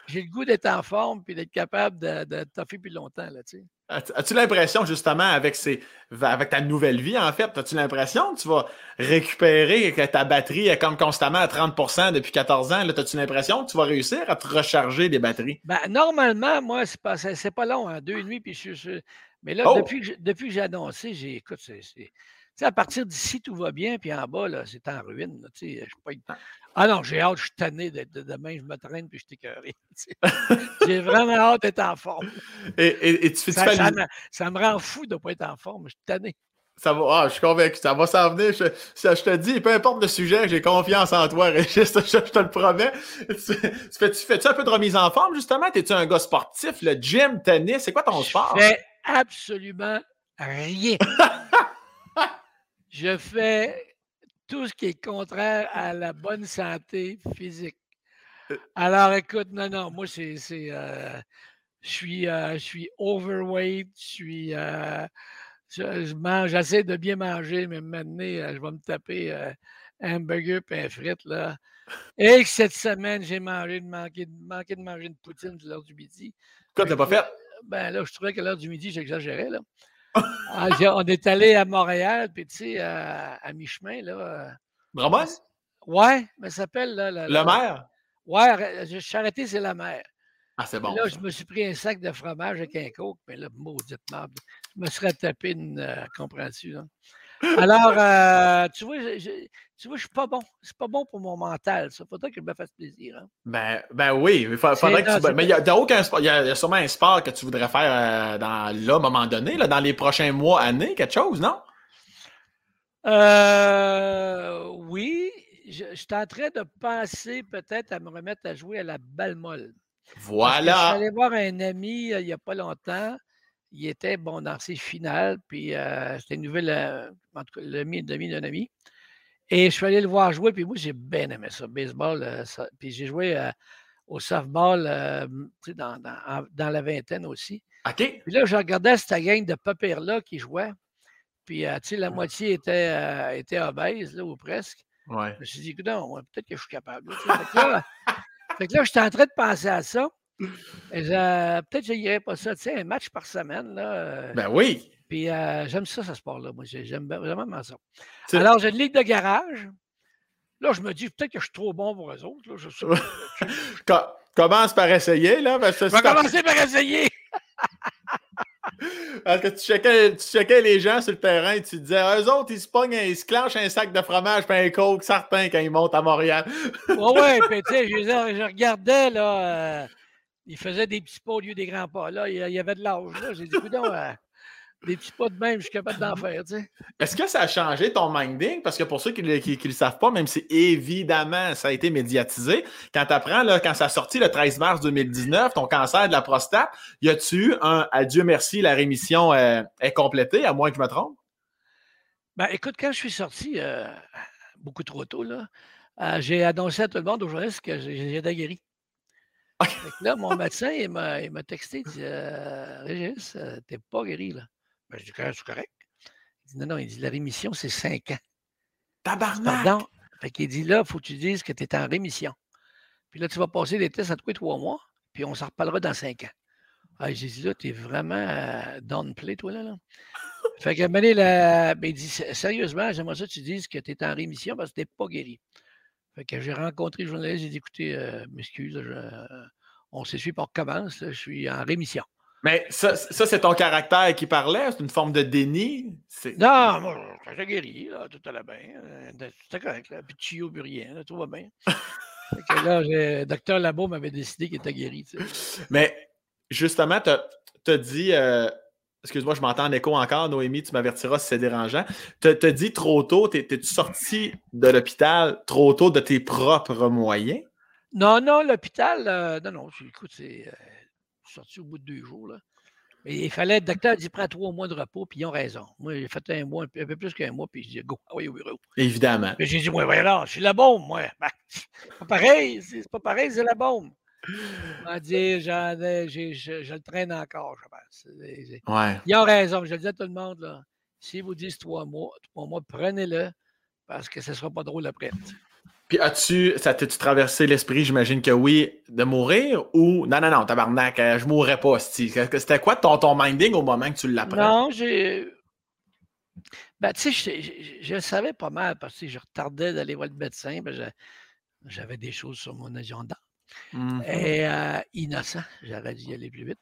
j'ai le goût d'être en forme puis d'être capable de, de toffer plus longtemps. Là, As-tu l'impression, justement, avec, ces, avec ta nouvelle vie, en fait, as-tu l'impression que tu vas récupérer, que ta batterie est comme constamment à 30% depuis 14 ans? As-tu l'impression que tu vas réussir à te recharger des batteries? Ben, normalement, moi, c'est pas, c'est, pas long, hein, deux nuits, puis je suis. Mais là, oh! depuis, que, depuis que j'ai annoncé, j'ai, écoute, c'est, à partir d'ici, tout va bien, puis en bas, là, c'est en ruine. Là, je pas... Ah. ah non, j'ai hâte, je suis tanné de, demain, je me traîne, puis je t'écœuré. j'ai vraiment hâte d'être en forme. Et, et, tu fais ça, ça, me, rend fou de ne pas être en forme, je suis tanné. Ça va, ah, je suis convaincu, ça va s'en venir. Je, je, te dis, peu importe le sujet, j'ai confiance en toi, Régis, je, te le promets. Tu, fais-tu fais un peu de remise en forme, justement? Es-tu un gars sportif, le gym, tennis? C'est quoi ton sport? Je fais absolument rien. Je fais tout ce qui est contraire à la bonne santé physique. Euh. Alors, écoute, non, non, moi, c'est. Euh, je suis, euh, je suis overweight, je suis. je, mange, j'essaie de bien manger, mais maintenant, je vais me taper un hamburger et un frite, là. Et cette semaine, j'ai mangé, manqué, manqué de manger une poutine de l'heure du midi. Quoi, tu pas fait? Ben là, je trouvais qu'à l'heure du midi, j'exagérais, là. Ah, on est allé à Montréal, puis tu sais, à, mi-chemin, là. Brabant? Ouais, mais ça s'appelle. Là, la, mer? Ouais, je suis arrêté, c'est la mer. Ah, c'est bon. Là, je me suis pris un sac de fromage avec un coke, mais là, maudite merde. Je me serais tapé une. Euh, comprends-tu, là? Alors, euh, tu vois, je, tu vois, je suis pas bon. C'est pas bon pour mon mental. Ça faudrait que je me fasse plaisir. Hein. Ben, ben oui, il faudrait que tu. Mais il y a, aucun sport. Il y, a sûrement un sport que tu voudrais faire euh, dans là, moment donné, là, dans les prochains mois, années, quelque chose, non? Euh, oui. Je, je suis en train de penser peut-être à me remettre à jouer à la balle molle. Voilà. Je suis allé voir un ami il n'y a pas longtemps il était bon dans ses finales, puis euh, c'était une nouvelle, euh, en tout cas, demi d'un ami. Et je suis allé le voir jouer, puis moi, j'ai bien aimé ça, baseball. Euh, puis j'ai joué au softball dans, dans, dans, la vingtaine aussi. OK. Puis là, je regardais cette gang de papiers-là qui jouait. Puis, tu sais, la moitié était, était obèse, là, ou presque. Ouais. Je me suis dit, non, peut-être que je suis capable. fait, là, fait que là, j'étais en train de penser à ça. Peut-être que je n'irais pas ça. Tu sais, un match par semaine. Là, euh, ben oui. Puis euh, j'aime ça, ce sport-là. Moi, j'aime vraiment ça. Alors, j'ai une ligue de garage. Là, je me dis peut-être que je suis trop bon pour eux autres. Là, je sais Commence par essayer, là. je vais commencer par essayer. Parce que tu checkais, tu checkais, les gens sur le terrain et tu disais, eux autres, ils se pognent, ils se clenchent un sac de fromage et un coke certain quand ils montent à Montréal. ouais, ouais, puis tu sais, je, je, regardais, là. Euh, il faisait des petits pas au lieu des grands pas. Là, il y avait de l'âge. J'ai dit, écoute, euh, des petits pas de même, je suis capable d'en faire. Est-ce que ça a changé ton minding? Parce que pour ceux qui ne le savent pas, même si évidemment ça a été médiatisé, quand tu apprends, là, quand ça a sorti le 13 mars 2019, ton cancer de la prostate, y a-tu eu un adieu merci, la rémission euh, est complétée, à moins que je me trompe? Ben, écoute, quand je suis sorti, euh, beaucoup trop tôt, là, j'ai annoncé à tout le monde aujourd'hui que j'ai guéri là, mon médecin, il m'a texté, il dit euh, Régis, euh, t'es pas guéri, là. Ben, je dis c'est correct? Il dit non, non, il dit la rémission, c'est 5 ans. Tabarnak! Pardon? Fait qu'il dit là, il faut que tu dises que tu es en rémission. Puis là, tu vas passer des tests à tous les trois mois, puis on s'en reparlera dans 5 ans. Ah, j'ai dit, là, t'es vraiment euh, downplay, toi, là. là. fait que, la... ben, il dit, sérieusement, j'aimerais ça que tu dises que tu es en rémission parce que tu pas guéri. Fait que j'ai rencontré le journaliste, j'ai dit, écoutez, euh, m'excuse, on s'essuie pour commence, je suis en rémission. Mais ça, ça c'est ton caractère qui parlait? C'est une forme de déni? Non, moi, j'ai guéri, là, tout allait bien. Euh, c'était correct, là. Puis tuyau, plus rien, là, tout va bien. que là, le docteur Labo m'avait décidé qu'il était guéri. Mais justement, tu as, dit, euh, excuse-moi, je m'entends en écho encore, Noémie, tu m'avertiras si c'est dérangeant. Tu dit trop tôt, t'es-tu sorti de l'hôpital trop tôt de tes propres moyens? Non, non, l'hôpital, euh, non, non, écoute, c'est sorti au bout de deux jours. Là. Mais il fallait, le docteur dit prends trois mois de repos, puis ils ont raison. Moi, j'ai fait un mois, un peu plus qu'un mois, puis je dis go, ah oui, au bureau. Évidemment. j'ai dit, ouais, voilà, je suis la bombe, moi. Ben, c'est pas pareil, c'est pas pareil, c'est la bombe. Il m'a dit, je, le traîne encore, je pense. Ouais. Ils ont raison, je le dis à tout le monde, là. S'ils vous disent trois mois, trois mois, prenez-le, parce que ce ne sera pas drôle après. Puis as-tu, ça t'a-tu traversé l'esprit, j'imagine que oui, de mourir ou non, non, non, tabarnak, euh, je mourrais pas, C'était quoi ton, ton minding au moment que tu l'apprends? Non, j'ai. Ben, tu sais, je, le savais pas mal parce que je retardais d'aller voir le médecin. Ben, j'avais des choses sur mon agenda. Mm-hmm. Et euh, innocent, j'aurais dû y aller plus vite.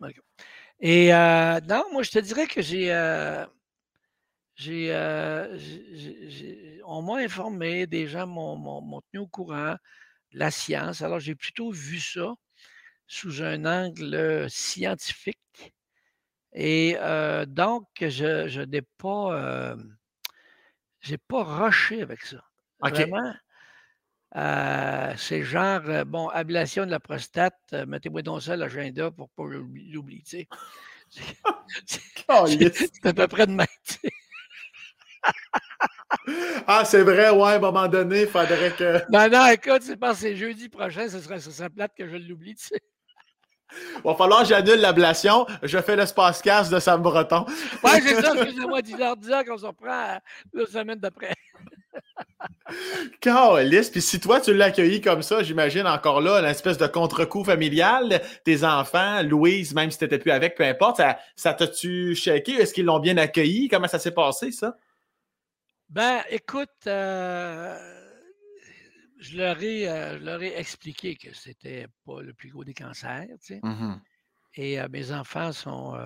Et euh, non, moi, je te dirais que j'ai. Euh, j'ai, on m'a informé, des gens m'ont, tenu au courant de la science. Alors, j'ai plutôt vu ça sous un angle scientifique. Et donc, je, n'ai pas, j'ai pas rushé avec ça. Vraiment. C'est genre, bon, ablation de la prostate, mettez-moi dans ça l'agenda pour pas l'oublier. C'est, c'est, à peu près de même ah, c'est vrai, ouais, à un moment donné, il faudrait que. Non, non, écoute, c'est parce que c'est jeudi prochain, ce serait, ce serait plate que je l'oublie, tu sais. Il va falloir que j'annule l'ablation. Je fais l'espace casse de Sam Breton. Oui, c'est ça, excusez-moi, 10h, qu'on se reprend la semaine d'après. Calice, puis si toi tu l'as accueilli comme ça, j'imagine encore là, l'espèce de contre-coup familial, tes enfants, Louise, même si tu n'étais plus avec, peu importe, ça, ça t'a-tu shaké? Est-ce qu'ils l'ont bien accueilli? Comment ça s'est passé, ça? Ben, écoute, euh, je, leur ai, euh, leur ai expliqué que c'était pas le plus gros des cancers, tu sais. Mmh Et euh, mes enfants sont,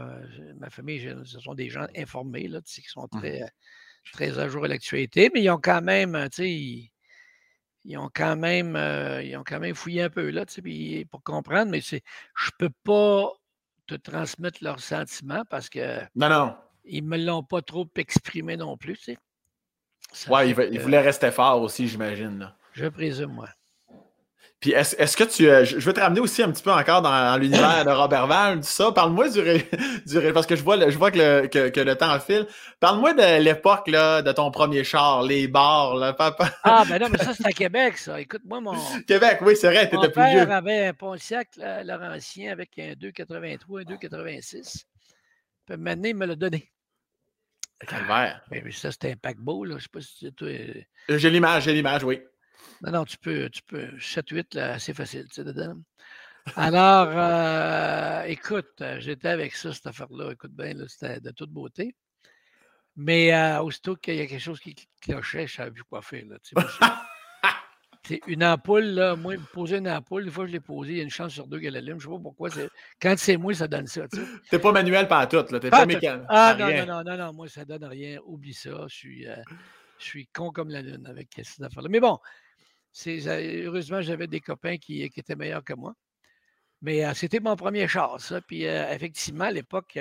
ma famille, ce sont des gens informés, là, qui sont mmh très, très à jour à l'actualité, mais ils ont quand même, tu sais, ils, ont quand même, ils ont quand même fouillé un peu, là, tu sais, pour comprendre, mais c'est, je peux pas te transmettre leurs sentiments parce que. Non, non. Ils me l'ont pas trop exprimé non plus, tu sais. Ouais, il, voulait rester fort aussi, j'imagine. Je présume, moi. Puis est-ce que tu. Euh, je veux te ramener aussi un petit peu encore dans, l'univers de Robert Val, tout ça. Parle-moi du, du, Parce que je vois, je vois que, le, que, le temps file. Parle-moi de l'époque de ton premier char, les bars. Là, papa. Ah, ben non, mais ça, c'est à Québec, ça. Écoute-moi, mon. Québec, oui, c'est vrai, t'étais plus vieux. Mon avait un Pontiac Laurentien avec un 2,83, un 2,86. Puis maintenant, il me l'a donné. Calvaire. Mais, ça, c'était un paquebot, là. Je sais pas si toi. Euh, j'ai l'image, j'ai l'image, oui. Non, non, tu peux, tu peux. 7-8, là, assez facile, tu sais, dedans. Alors, euh, écoute, euh, j'étais avec ça, cette affaire-là. Écoute bien, c'était de toute beauté. Mais aussitôt qu'il y a quelque chose qui clochait, je savais plus quoi faire. Là, C'est une ampoule, là, moi, me poser une ampoule, une fois que je l'ai posée, il y a une chance sur deux qu'elle allume. Je ne sais pas pourquoi. Quand c'est moi, ça donne ça. Tu n'es pas manuel par tout, là. T'es pas, pas mécanique. Ah non, non, non, non, non, moi, ça donne rien. Oublie ça. Je suis, euh, je suis con comme la lune avec cette affaire-là. Mais bon, heureusement, j'avais des copains qui, qui, étaient meilleurs que moi. Mais euh, c'était mon premier char, ça. Puis euh, effectivement, à l'époque,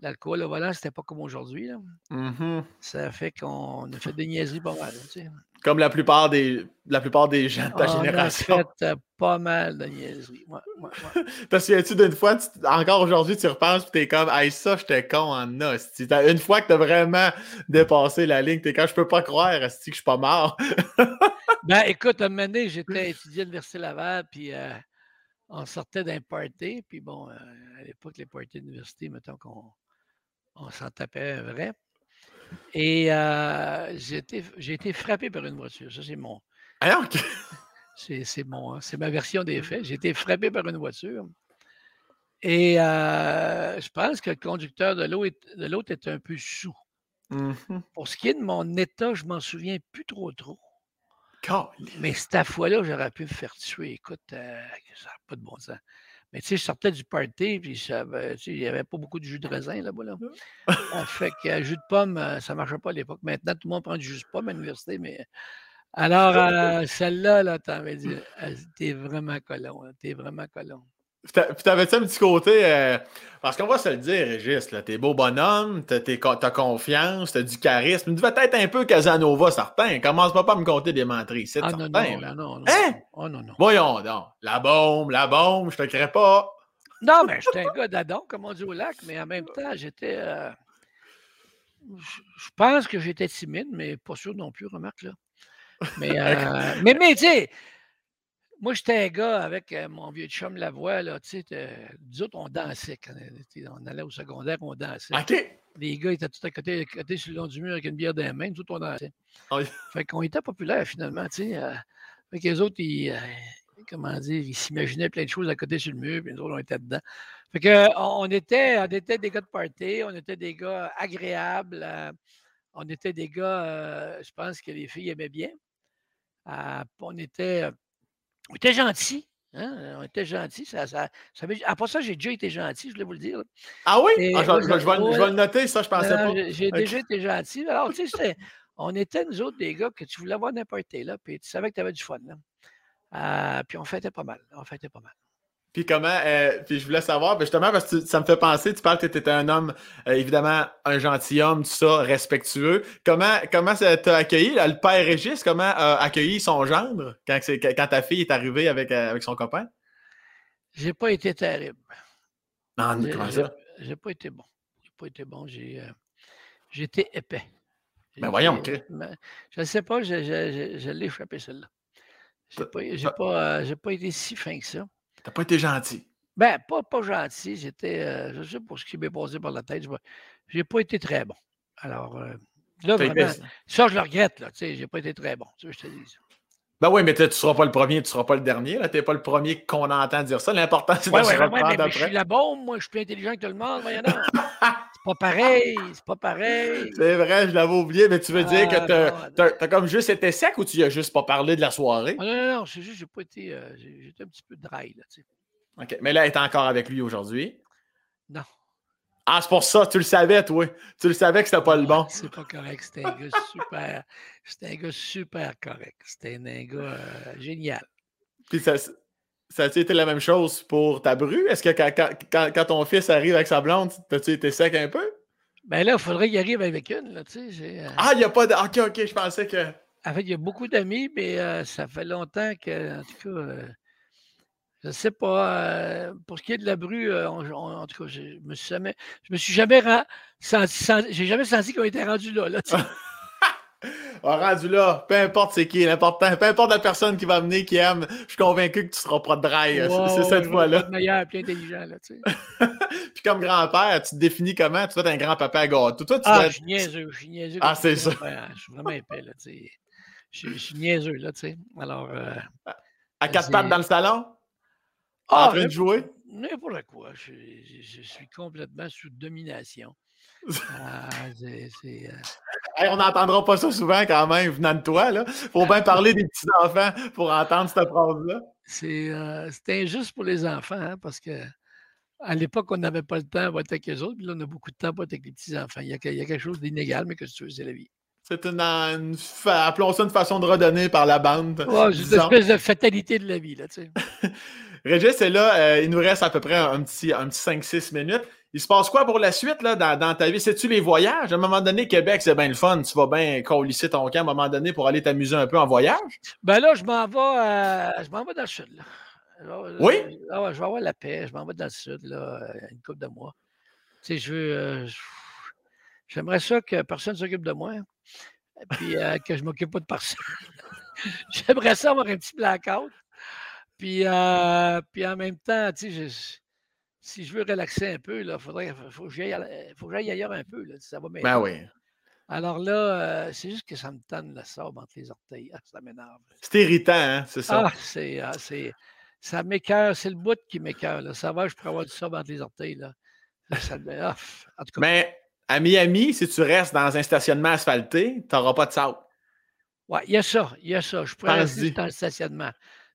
l'alcool au volant, c'était pas comme aujourd'hui. Mm-hmm. Ça fait qu'on a fait des niaiseries pas mal. Tu sais. Comme la plupart des, la plupart des gens de ta génération. On a fait euh, pas mal de niaiseries. Ouais, ouais, ouais. souviens-tu d'une fois, encore aujourd'hui, tu repenses et t'es comme, hey, ça, j'étais con en os. Une fois que t'as vraiment dépassé la ligne, t'es comme, je peux pas croire, que je suis pas mort. ben, écoute, à un moment donné, j'étais étudiant à l'Université Laval, puis euh, on sortait d'un party, puis bon, euh, à l'époque, les parties d'université, mettons qu'on on, s'en tapait vrai. Et euh, j'ai été frappé par une voiture. Ça, c'est mon. C'est mon, c'est ma version des faits. J'ai été frappé par une voiture. Et je pense que le conducteur de l'autre est un peu sous. Mmh Pour ce qui est de mon état, je m'en souviens plus trop trop. Mais cette fois-là, j'aurais pu me faire tuer. Écoute, ça n'a pas de bon sens. Mais tu sais, je sortais du party, puis il n'y avait pas beaucoup de jus de raisin là-bas. Là. Ah, fait que jus de pomme, ça ne marchait pas à l'époque. Maintenant, tout le monde prend du jus de pomme à l'université, mais. Alors, celle-là, là, t'avais dit, t'es vraiment colon, t'es vraiment colon. Puis t'avais-tu un petit côté. Euh, parce qu'on va se le dire, Régis, t'es beau bonhomme, t'as confiance, t'as du charisme. Tu devais être un peu Casanova, certain. Commence pas à me compter des menteries. C'est ah, certain. Non, non, non, non, hein? Oh, non, non. Voyons donc. La bombe, la bombe, je te crée pas. Non, mais j'étais un gars d'adon, comme on dit au lac, mais en même temps, j'étais. Euh, je pense que j'étais timide, mais pas sûr non plus, remarque là. Mais, euh, mais, mais tu sais, moi, j'étais un gars avec euh, mon vieux chum Lavoie, là, tu sais, nous autres, on dansait. Quand on allait au secondaire, on dansait. OK. Les gars étaient tout à côté, côté sur le long du mur avec une bière dans les mains, nous autres, on dansait. Oh, fait qu'on était populaires, finalement, tu sais. Euh, fait que les autres, ils, euh, comment dire, ils s'imaginaient plein de choses à côté sur le mur, puis nous autres, on était dedans. Fait que, on, était, on était des gars de party, on était des gars agréables, on était des gars, je pense que les filles aimaient bien. on était on était gentil. Hein? On était gentil. Ça, ça, ça Après ça, j'ai déjà été gentil, je voulais vous le dire. Ah oui? Ah, je, vais, le noter, ça, je pensais pas. J'ai déjà été gentil. Alors, tu sais, on était, nous autres, des gars que tu voulais avoir n'importe là, puis tu savais que tu avais du fun. Là. Euh, puis on fêtait pas mal. On fêtait pas mal. Puis comment, euh, puis je voulais savoir, ben, justement, parce que ça me fait penser, tu parles que tu étais un homme, euh, évidemment, un gentilhomme, tout ça, respectueux. Comment, comment ça t'a accueilli, le père Régis, comment a accueilli son gendre quand, quand ta fille est arrivée avec, euh, avec son copain? J'ai pas été terrible. Non, comment ça? J'ai pas été bon. J'ai pas été bon, j'ai été épais. Ben voyons, OK. je ne sais pas, je, je, je, l'ai échappé celle-là. J'ai pas, pas, pas été si fin que ça. T'as pas été gentil. Ben, pas, pas gentil. J'étais, euh, je sais pas ce qui m'est passé par la tête. J'ai pas été très bon. Alors, euh, là, vraiment, ça, je le regrette, là. Tu sais, j'ai pas été très bon. Tu sais, je te dis. Ben oui, mais tu ne seras pas le premier, tu ne seras pas le dernier. Tu n'es pas le premier qu'on entend dire ça. L'important, c'est de ouais, se ouais, mais, Je suis la bombe, moi, je suis plus intelligent que tout le monde. c'est pas pareil, c'est pas pareil. C'est vrai, je l'avais oublié, mais tu veux dire que ah, tu as, comme juste été sec ou tu as juste pas parlé de la soirée? non, non, non, c'est juste j'ai pas été. Euh, j'étais un petit peu dry, là, tu sais. OK. Mais là, elle est encore avec lui aujourd'hui? Non. Ah, c'est pour ça, tu le savais, toi. Tu le savais que c'était pas le bon. C'est pas correct. C'était un gars super. C'était un gars super correct. C'était un gars euh, génial. Puis ça, ça a-tu été la même chose pour ta bru? Est-ce que quand, quand, ton fils arrive avec sa blonde, t'as-tu été sec un peu? Ben là, il faudrait qu'il arrive avec une, là, tu sais. Euh ah, il n'y a pas de. Ok, ok, je pensais que. En fait, il y a beaucoup d'amis, mais euh, ça fait longtemps que, en tout cas, je ne sais pas. Euh, pour ce qui est de la bru, euh, en tout cas, je me suis jamais, je me suis jamais senti, j'ai jamais senti qu'on était rendu là. là rendu là, peu importe c'est qui, l'important, peu importe la personne qui va venir, qui aime, je suis convaincu que tu seras pas de dry. c'est cette fois-là. meilleur, plus intelligent, là, tu sais. Puis comme grand-père, tu te définis comment? Tu es un grand-papa à gâteau. Toi, tu ah, je suis niaiseux, je suis niaiseux. Ah, c'est ça. je suis vraiment épais, là, tu sais. Je, suis niaiseux, là, tu sais. Alors... Euh, à quatre pattes dans le salon? Ah, en train de jouer? N'importe quoi. Je, je, suis complètement sous domination. Ah, euh on n'entendra pas ça souvent quand même venant de toi. Il faut bien parler des petits-enfants pour entendre cette phrase-là. C'est euh, injuste pour les enfants hein, parce que à l'époque, on n'avait pas le temps être avec les autres, puis là, on a beaucoup de temps pour être avec les petits-enfants. Il, y a quelque chose d'inégal, mais que tu veux, c'est la vie. C'est une, appelons ça une façon de redonner par la bande. Ouais, c'est une espèce de fatalité de la vie, là, tu sais. Régis est là, euh, il nous reste à peu près un petit, un petit 5-6 minutes. Il se passe quoi pour la suite là, dans, ta vie? C'est-tu les voyages? À un moment donné, Québec, c'est bien le fun. Tu vas bien colisser ton camp à un moment donné pour aller t'amuser un peu en voyage? Ben là, je m'en vais, euh, je m'en vais dans le sud. Là. Oui? Ah je vais avoir la paix. Je m'en vais dans le sud, là, euh, une couple de mois. Tu sais, je veux. J'aimerais ça que personne ne s'occupe de moi. Puis que je ne m'occupe pas de personne. J'aimerais ça avoir un petit blackout. Puis, euh, puis en même temps, tu sais, si je veux relaxer un peu, il faudrait, faut que j'aille ailleurs un peu. Là, ça va m'aider. Ben oui. Alors là, euh, c'est juste que ça me tanne la sable entre les orteils. Ah, ça m'énerve. C'est irritant, hein, c'est ça? Ah, c'est. Ah, ça m'écœure. C'est le bout qui m'écœure. Ça va, je pourrais avoir du sable entre les orteils. Là. Ça, ah, en tout cas. Mais à Miami, si tu restes dans un stationnement asphalté, tu n'auras pas de sable. Oui, il y a ça. Il y a ça. Je pourrais rester dans le stationnement.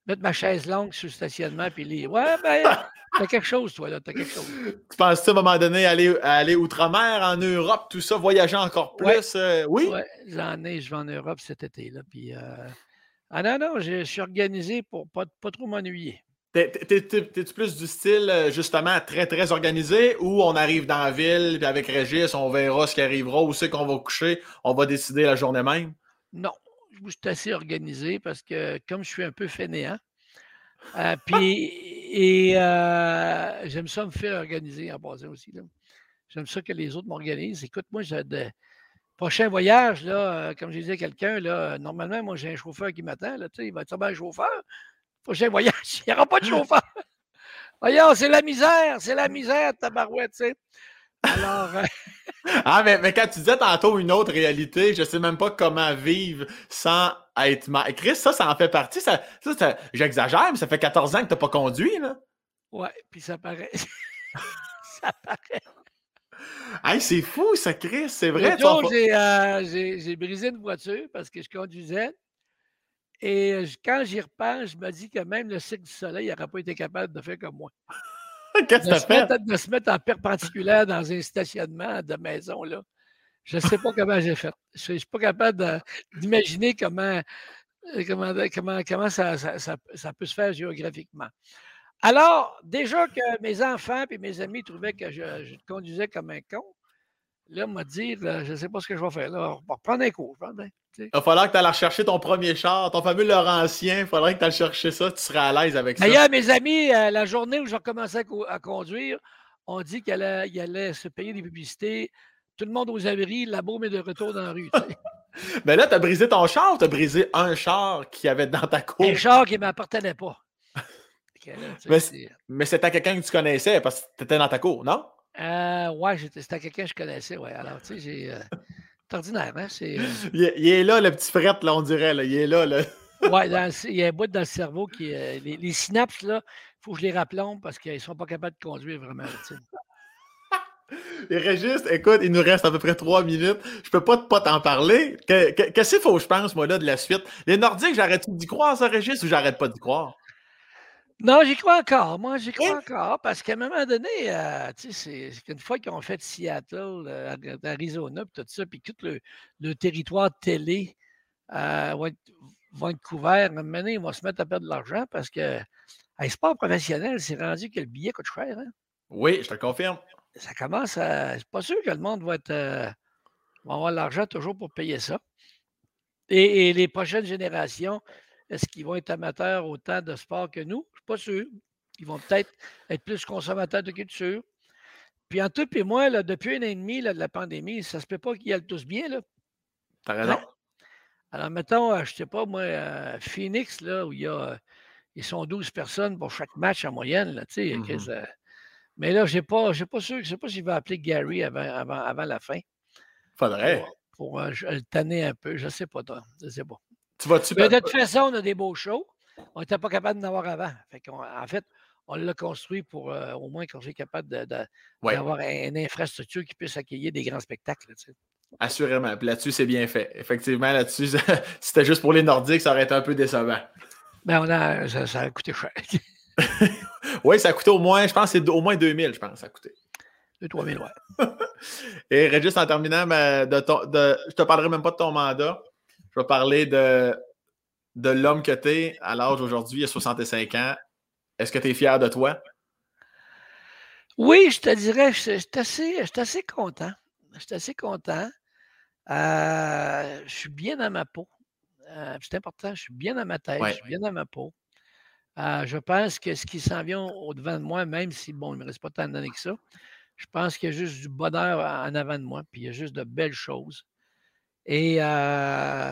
Mettre ma chaise longue sur le stationnement puis lire. Ouais, ben, t'as quelque chose, toi, là. T'as quelque chose. Tu penses à un moment donné aller, aller outre-mer, en Europe, tout ça, voyager encore plus? Euh, oui? Oui, j'en ai. Je vais en Europe cet été, là. Puis, euh, Ah non, non, je suis organisé pour pas, pas trop m'ennuyer. T'es-tu plus du style, euh, justement, très, très organisé ou on arrive dans la ville, puis avec Régis, on verra ce qui arrivera, où c'est qu'on va coucher, on va décider la journée même? Non, je suis assez organisé parce que comme je suis un peu fainéant, euh, puis et euh, j'aime ça me faire organiser en passant aussi. J'aime ça que les autres m'organisent. Écoute, moi, j'ai de prochain voyage, là, comme je disais à quelqu'un, là, normalement, moi, j'ai un chauffeur qui m'attend. Là, il va être un chauffeur prochain voyage, il n'y aura pas de chauffeur. Voyons, c'est la misère, c'est la misère, tabarouette, tu sais. Alors. Euh, ah, mais, mais, quand tu disais tantôt une autre réalité, je ne sais même pas comment vivre sans être mal. Chris, ça, ça en fait partie. Ça, ça, J'exagère, mais ça fait 14 ans que tu n'as pas conduit, là. Ouais, puis ça paraît. ça paraît. Hey, c'est fou, ça, Chris, c'est vrai. Euh, j'ai brisé une voiture parce que je conduisais. Et quand j'y repense, je me dis que même le cycle du soleil n'aurait pas été capable de faire comme moi. Qu'est-ce que fait? De se mettre en perpendiculaire dans un stationnement de maison, là. Je ne sais pas comment j'ai fait. Je ne suis pas capable d'imaginer comment, comment, comment, comment ça, ça, peut se faire géographiquement. Alors, déjà que mes enfants et mes amis trouvaient que je, je conduisais comme un con, Là, m'a dit, je ne sais pas ce que je vais faire. Là, on va reprendre un cours. Il va falloir que tu ailles chercher ton premier char, ton fameux Laurentien. Il faudrait que tu ailles chercher ça. Tu seras à l'aise avec ça. D'ailleurs, mes amis, euh, la journée où je recommençais à, conduire, on dit qu'il allait, allait, se payer des publicités. Tout le monde aux abris, la baume est de retour dans la rue. Mais là, tu as brisé ton char ou tu as brisé un char qui avait dans ta cour? Un char qui ne m'appartenait pas. mais c'était quelqu'un que tu connaissais parce que tu étais dans ta cour, non? Euh, ouais, c'était quelqu'un que je connaissais, ouais. Alors, tu sais, j'ai. Euh, c'est ordinaire, hein? C'est, euh il, est là, le petit frette, là, on dirait, là. Il est là, là. ouais, il y a un bout dans le cerveau qui. Euh, les, synapses, là, il faut que je les rappelons parce qu'ils ne sont pas capables de conduire vraiment, tu sais. Et Régis, écoute, il nous reste à peu près trois minutes. Je peux pas pas t'en parler. Qu'est-ce qu'il faut, je pense, moi, là, de la suite? Les Nordiques, j'arrête d'y croire, ça, Régis, ou j'arrête pas d'y croire? Non, j'y crois encore. Moi, j'y crois encore parce qu'à un moment donné, euh, tu sais, c'est une fois qu'ils ont fait Seattle, euh, Arizona, puis tout ça, puis tout le, territoire télé euh, va, être, couvert, à un moment donné, ils vont se mettre à perdre de l'argent parce que un sport professionnel, c'est rendu que le billet coûte cher. Hein? Oui, je te confirme. Ça commence à. C'est pas sûr que le monde va être. va avoir l'argent toujours pour payer ça. et les prochaines générations, est-ce qu'ils vont être amateurs autant de sport que nous? Pas sûr. Ils vont peut-être être plus consommateurs de culture. Puis en tout et moi, là, depuis un an et demi de la pandémie, ça ne se peut pas qu'ils aillent tous bien. Là. T'as raison. Hein? Alors, mettons, euh, je ne sais pas, moi, euh, Phoenix, là, où il y a. Euh, ils sont 12 personnes pour chaque match en moyenne. Là, mmh mais là, je pas, pas sûr, je ne sais pas s'il va appeler Gary avant, avant, avant la fin. Faudrait. Pour, le tanner un peu. Je ne sais pas, toi. Je ne sais pas. Tu vas Mais de toute façon, on a des beaux shows. On n'était pas capable d'en avoir avant. en fait, on l'a construit pour euh, au moins qu'on soit capable d'avoir une infrastructure qui puisse accueillir des grands spectacles. Assurément. là-dessus, c'est bien fait. Effectivement, là-dessus, si c'était juste pour les Nordiques, ça aurait été un peu décevant. Ben, on a, ça, a coûté cher. oui, ça a coûté au moins, je pense c'est au moins 2000, je pense, ça a coûté. 2-3 000, ouais. Et Régis, en terminant, ben, de ton, de, je te parlerai même pas de ton mandat. Je vais parler de, de l'homme que tu es à l'âge aujourd'hui, à 65 ans. Est-ce que tu es fier de toi? Oui, je te dirais, je, suis assez, assez, content. Je suis assez content. Euh, je suis bien dans ma peau. Euh, c'est important, je suis bien dans ma tête, je suis bien dans ma peau. Euh, je pense que ce qui s'en vient au-devant de moi, même si, bon, il ne me reste pas tant d'années que ça, je pense qu'il y a juste du bonheur en avant de moi, puis il y a juste de belles choses. Et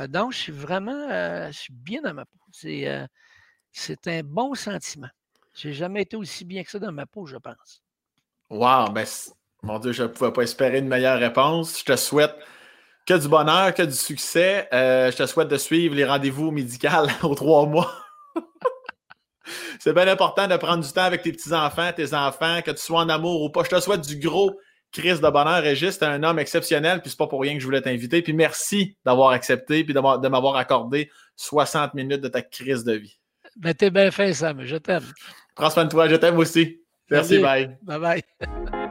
donc, je suis vraiment, je suis bien dans ma peau. C'est, un bon sentiment. Je n'ai jamais été aussi bien que ça dans ma peau, je pense. Wow, ben, mon Dieu, je ne pouvais pas espérer une meilleure réponse. Je te souhaite que du bonheur, que du succès. je te souhaite de suivre les rendez-vous médicaux aux trois mois. C'est bien important de prendre du temps avec tes petits-enfants, tes enfants, que tu sois en amour ou pas. Je te souhaite du gros Chris de bonheur. Régis, tu un homme exceptionnel, puis c'est pas pour rien que je voulais t'inviter. Puis merci d'avoir accepté, puis de m'avoir accordé 60 minutes de ta crise de vie. Ben, t'es bien fait, Sam. Je t'aime. Prends soin de toi. Je t'aime aussi. Merci, bye. Bye bye.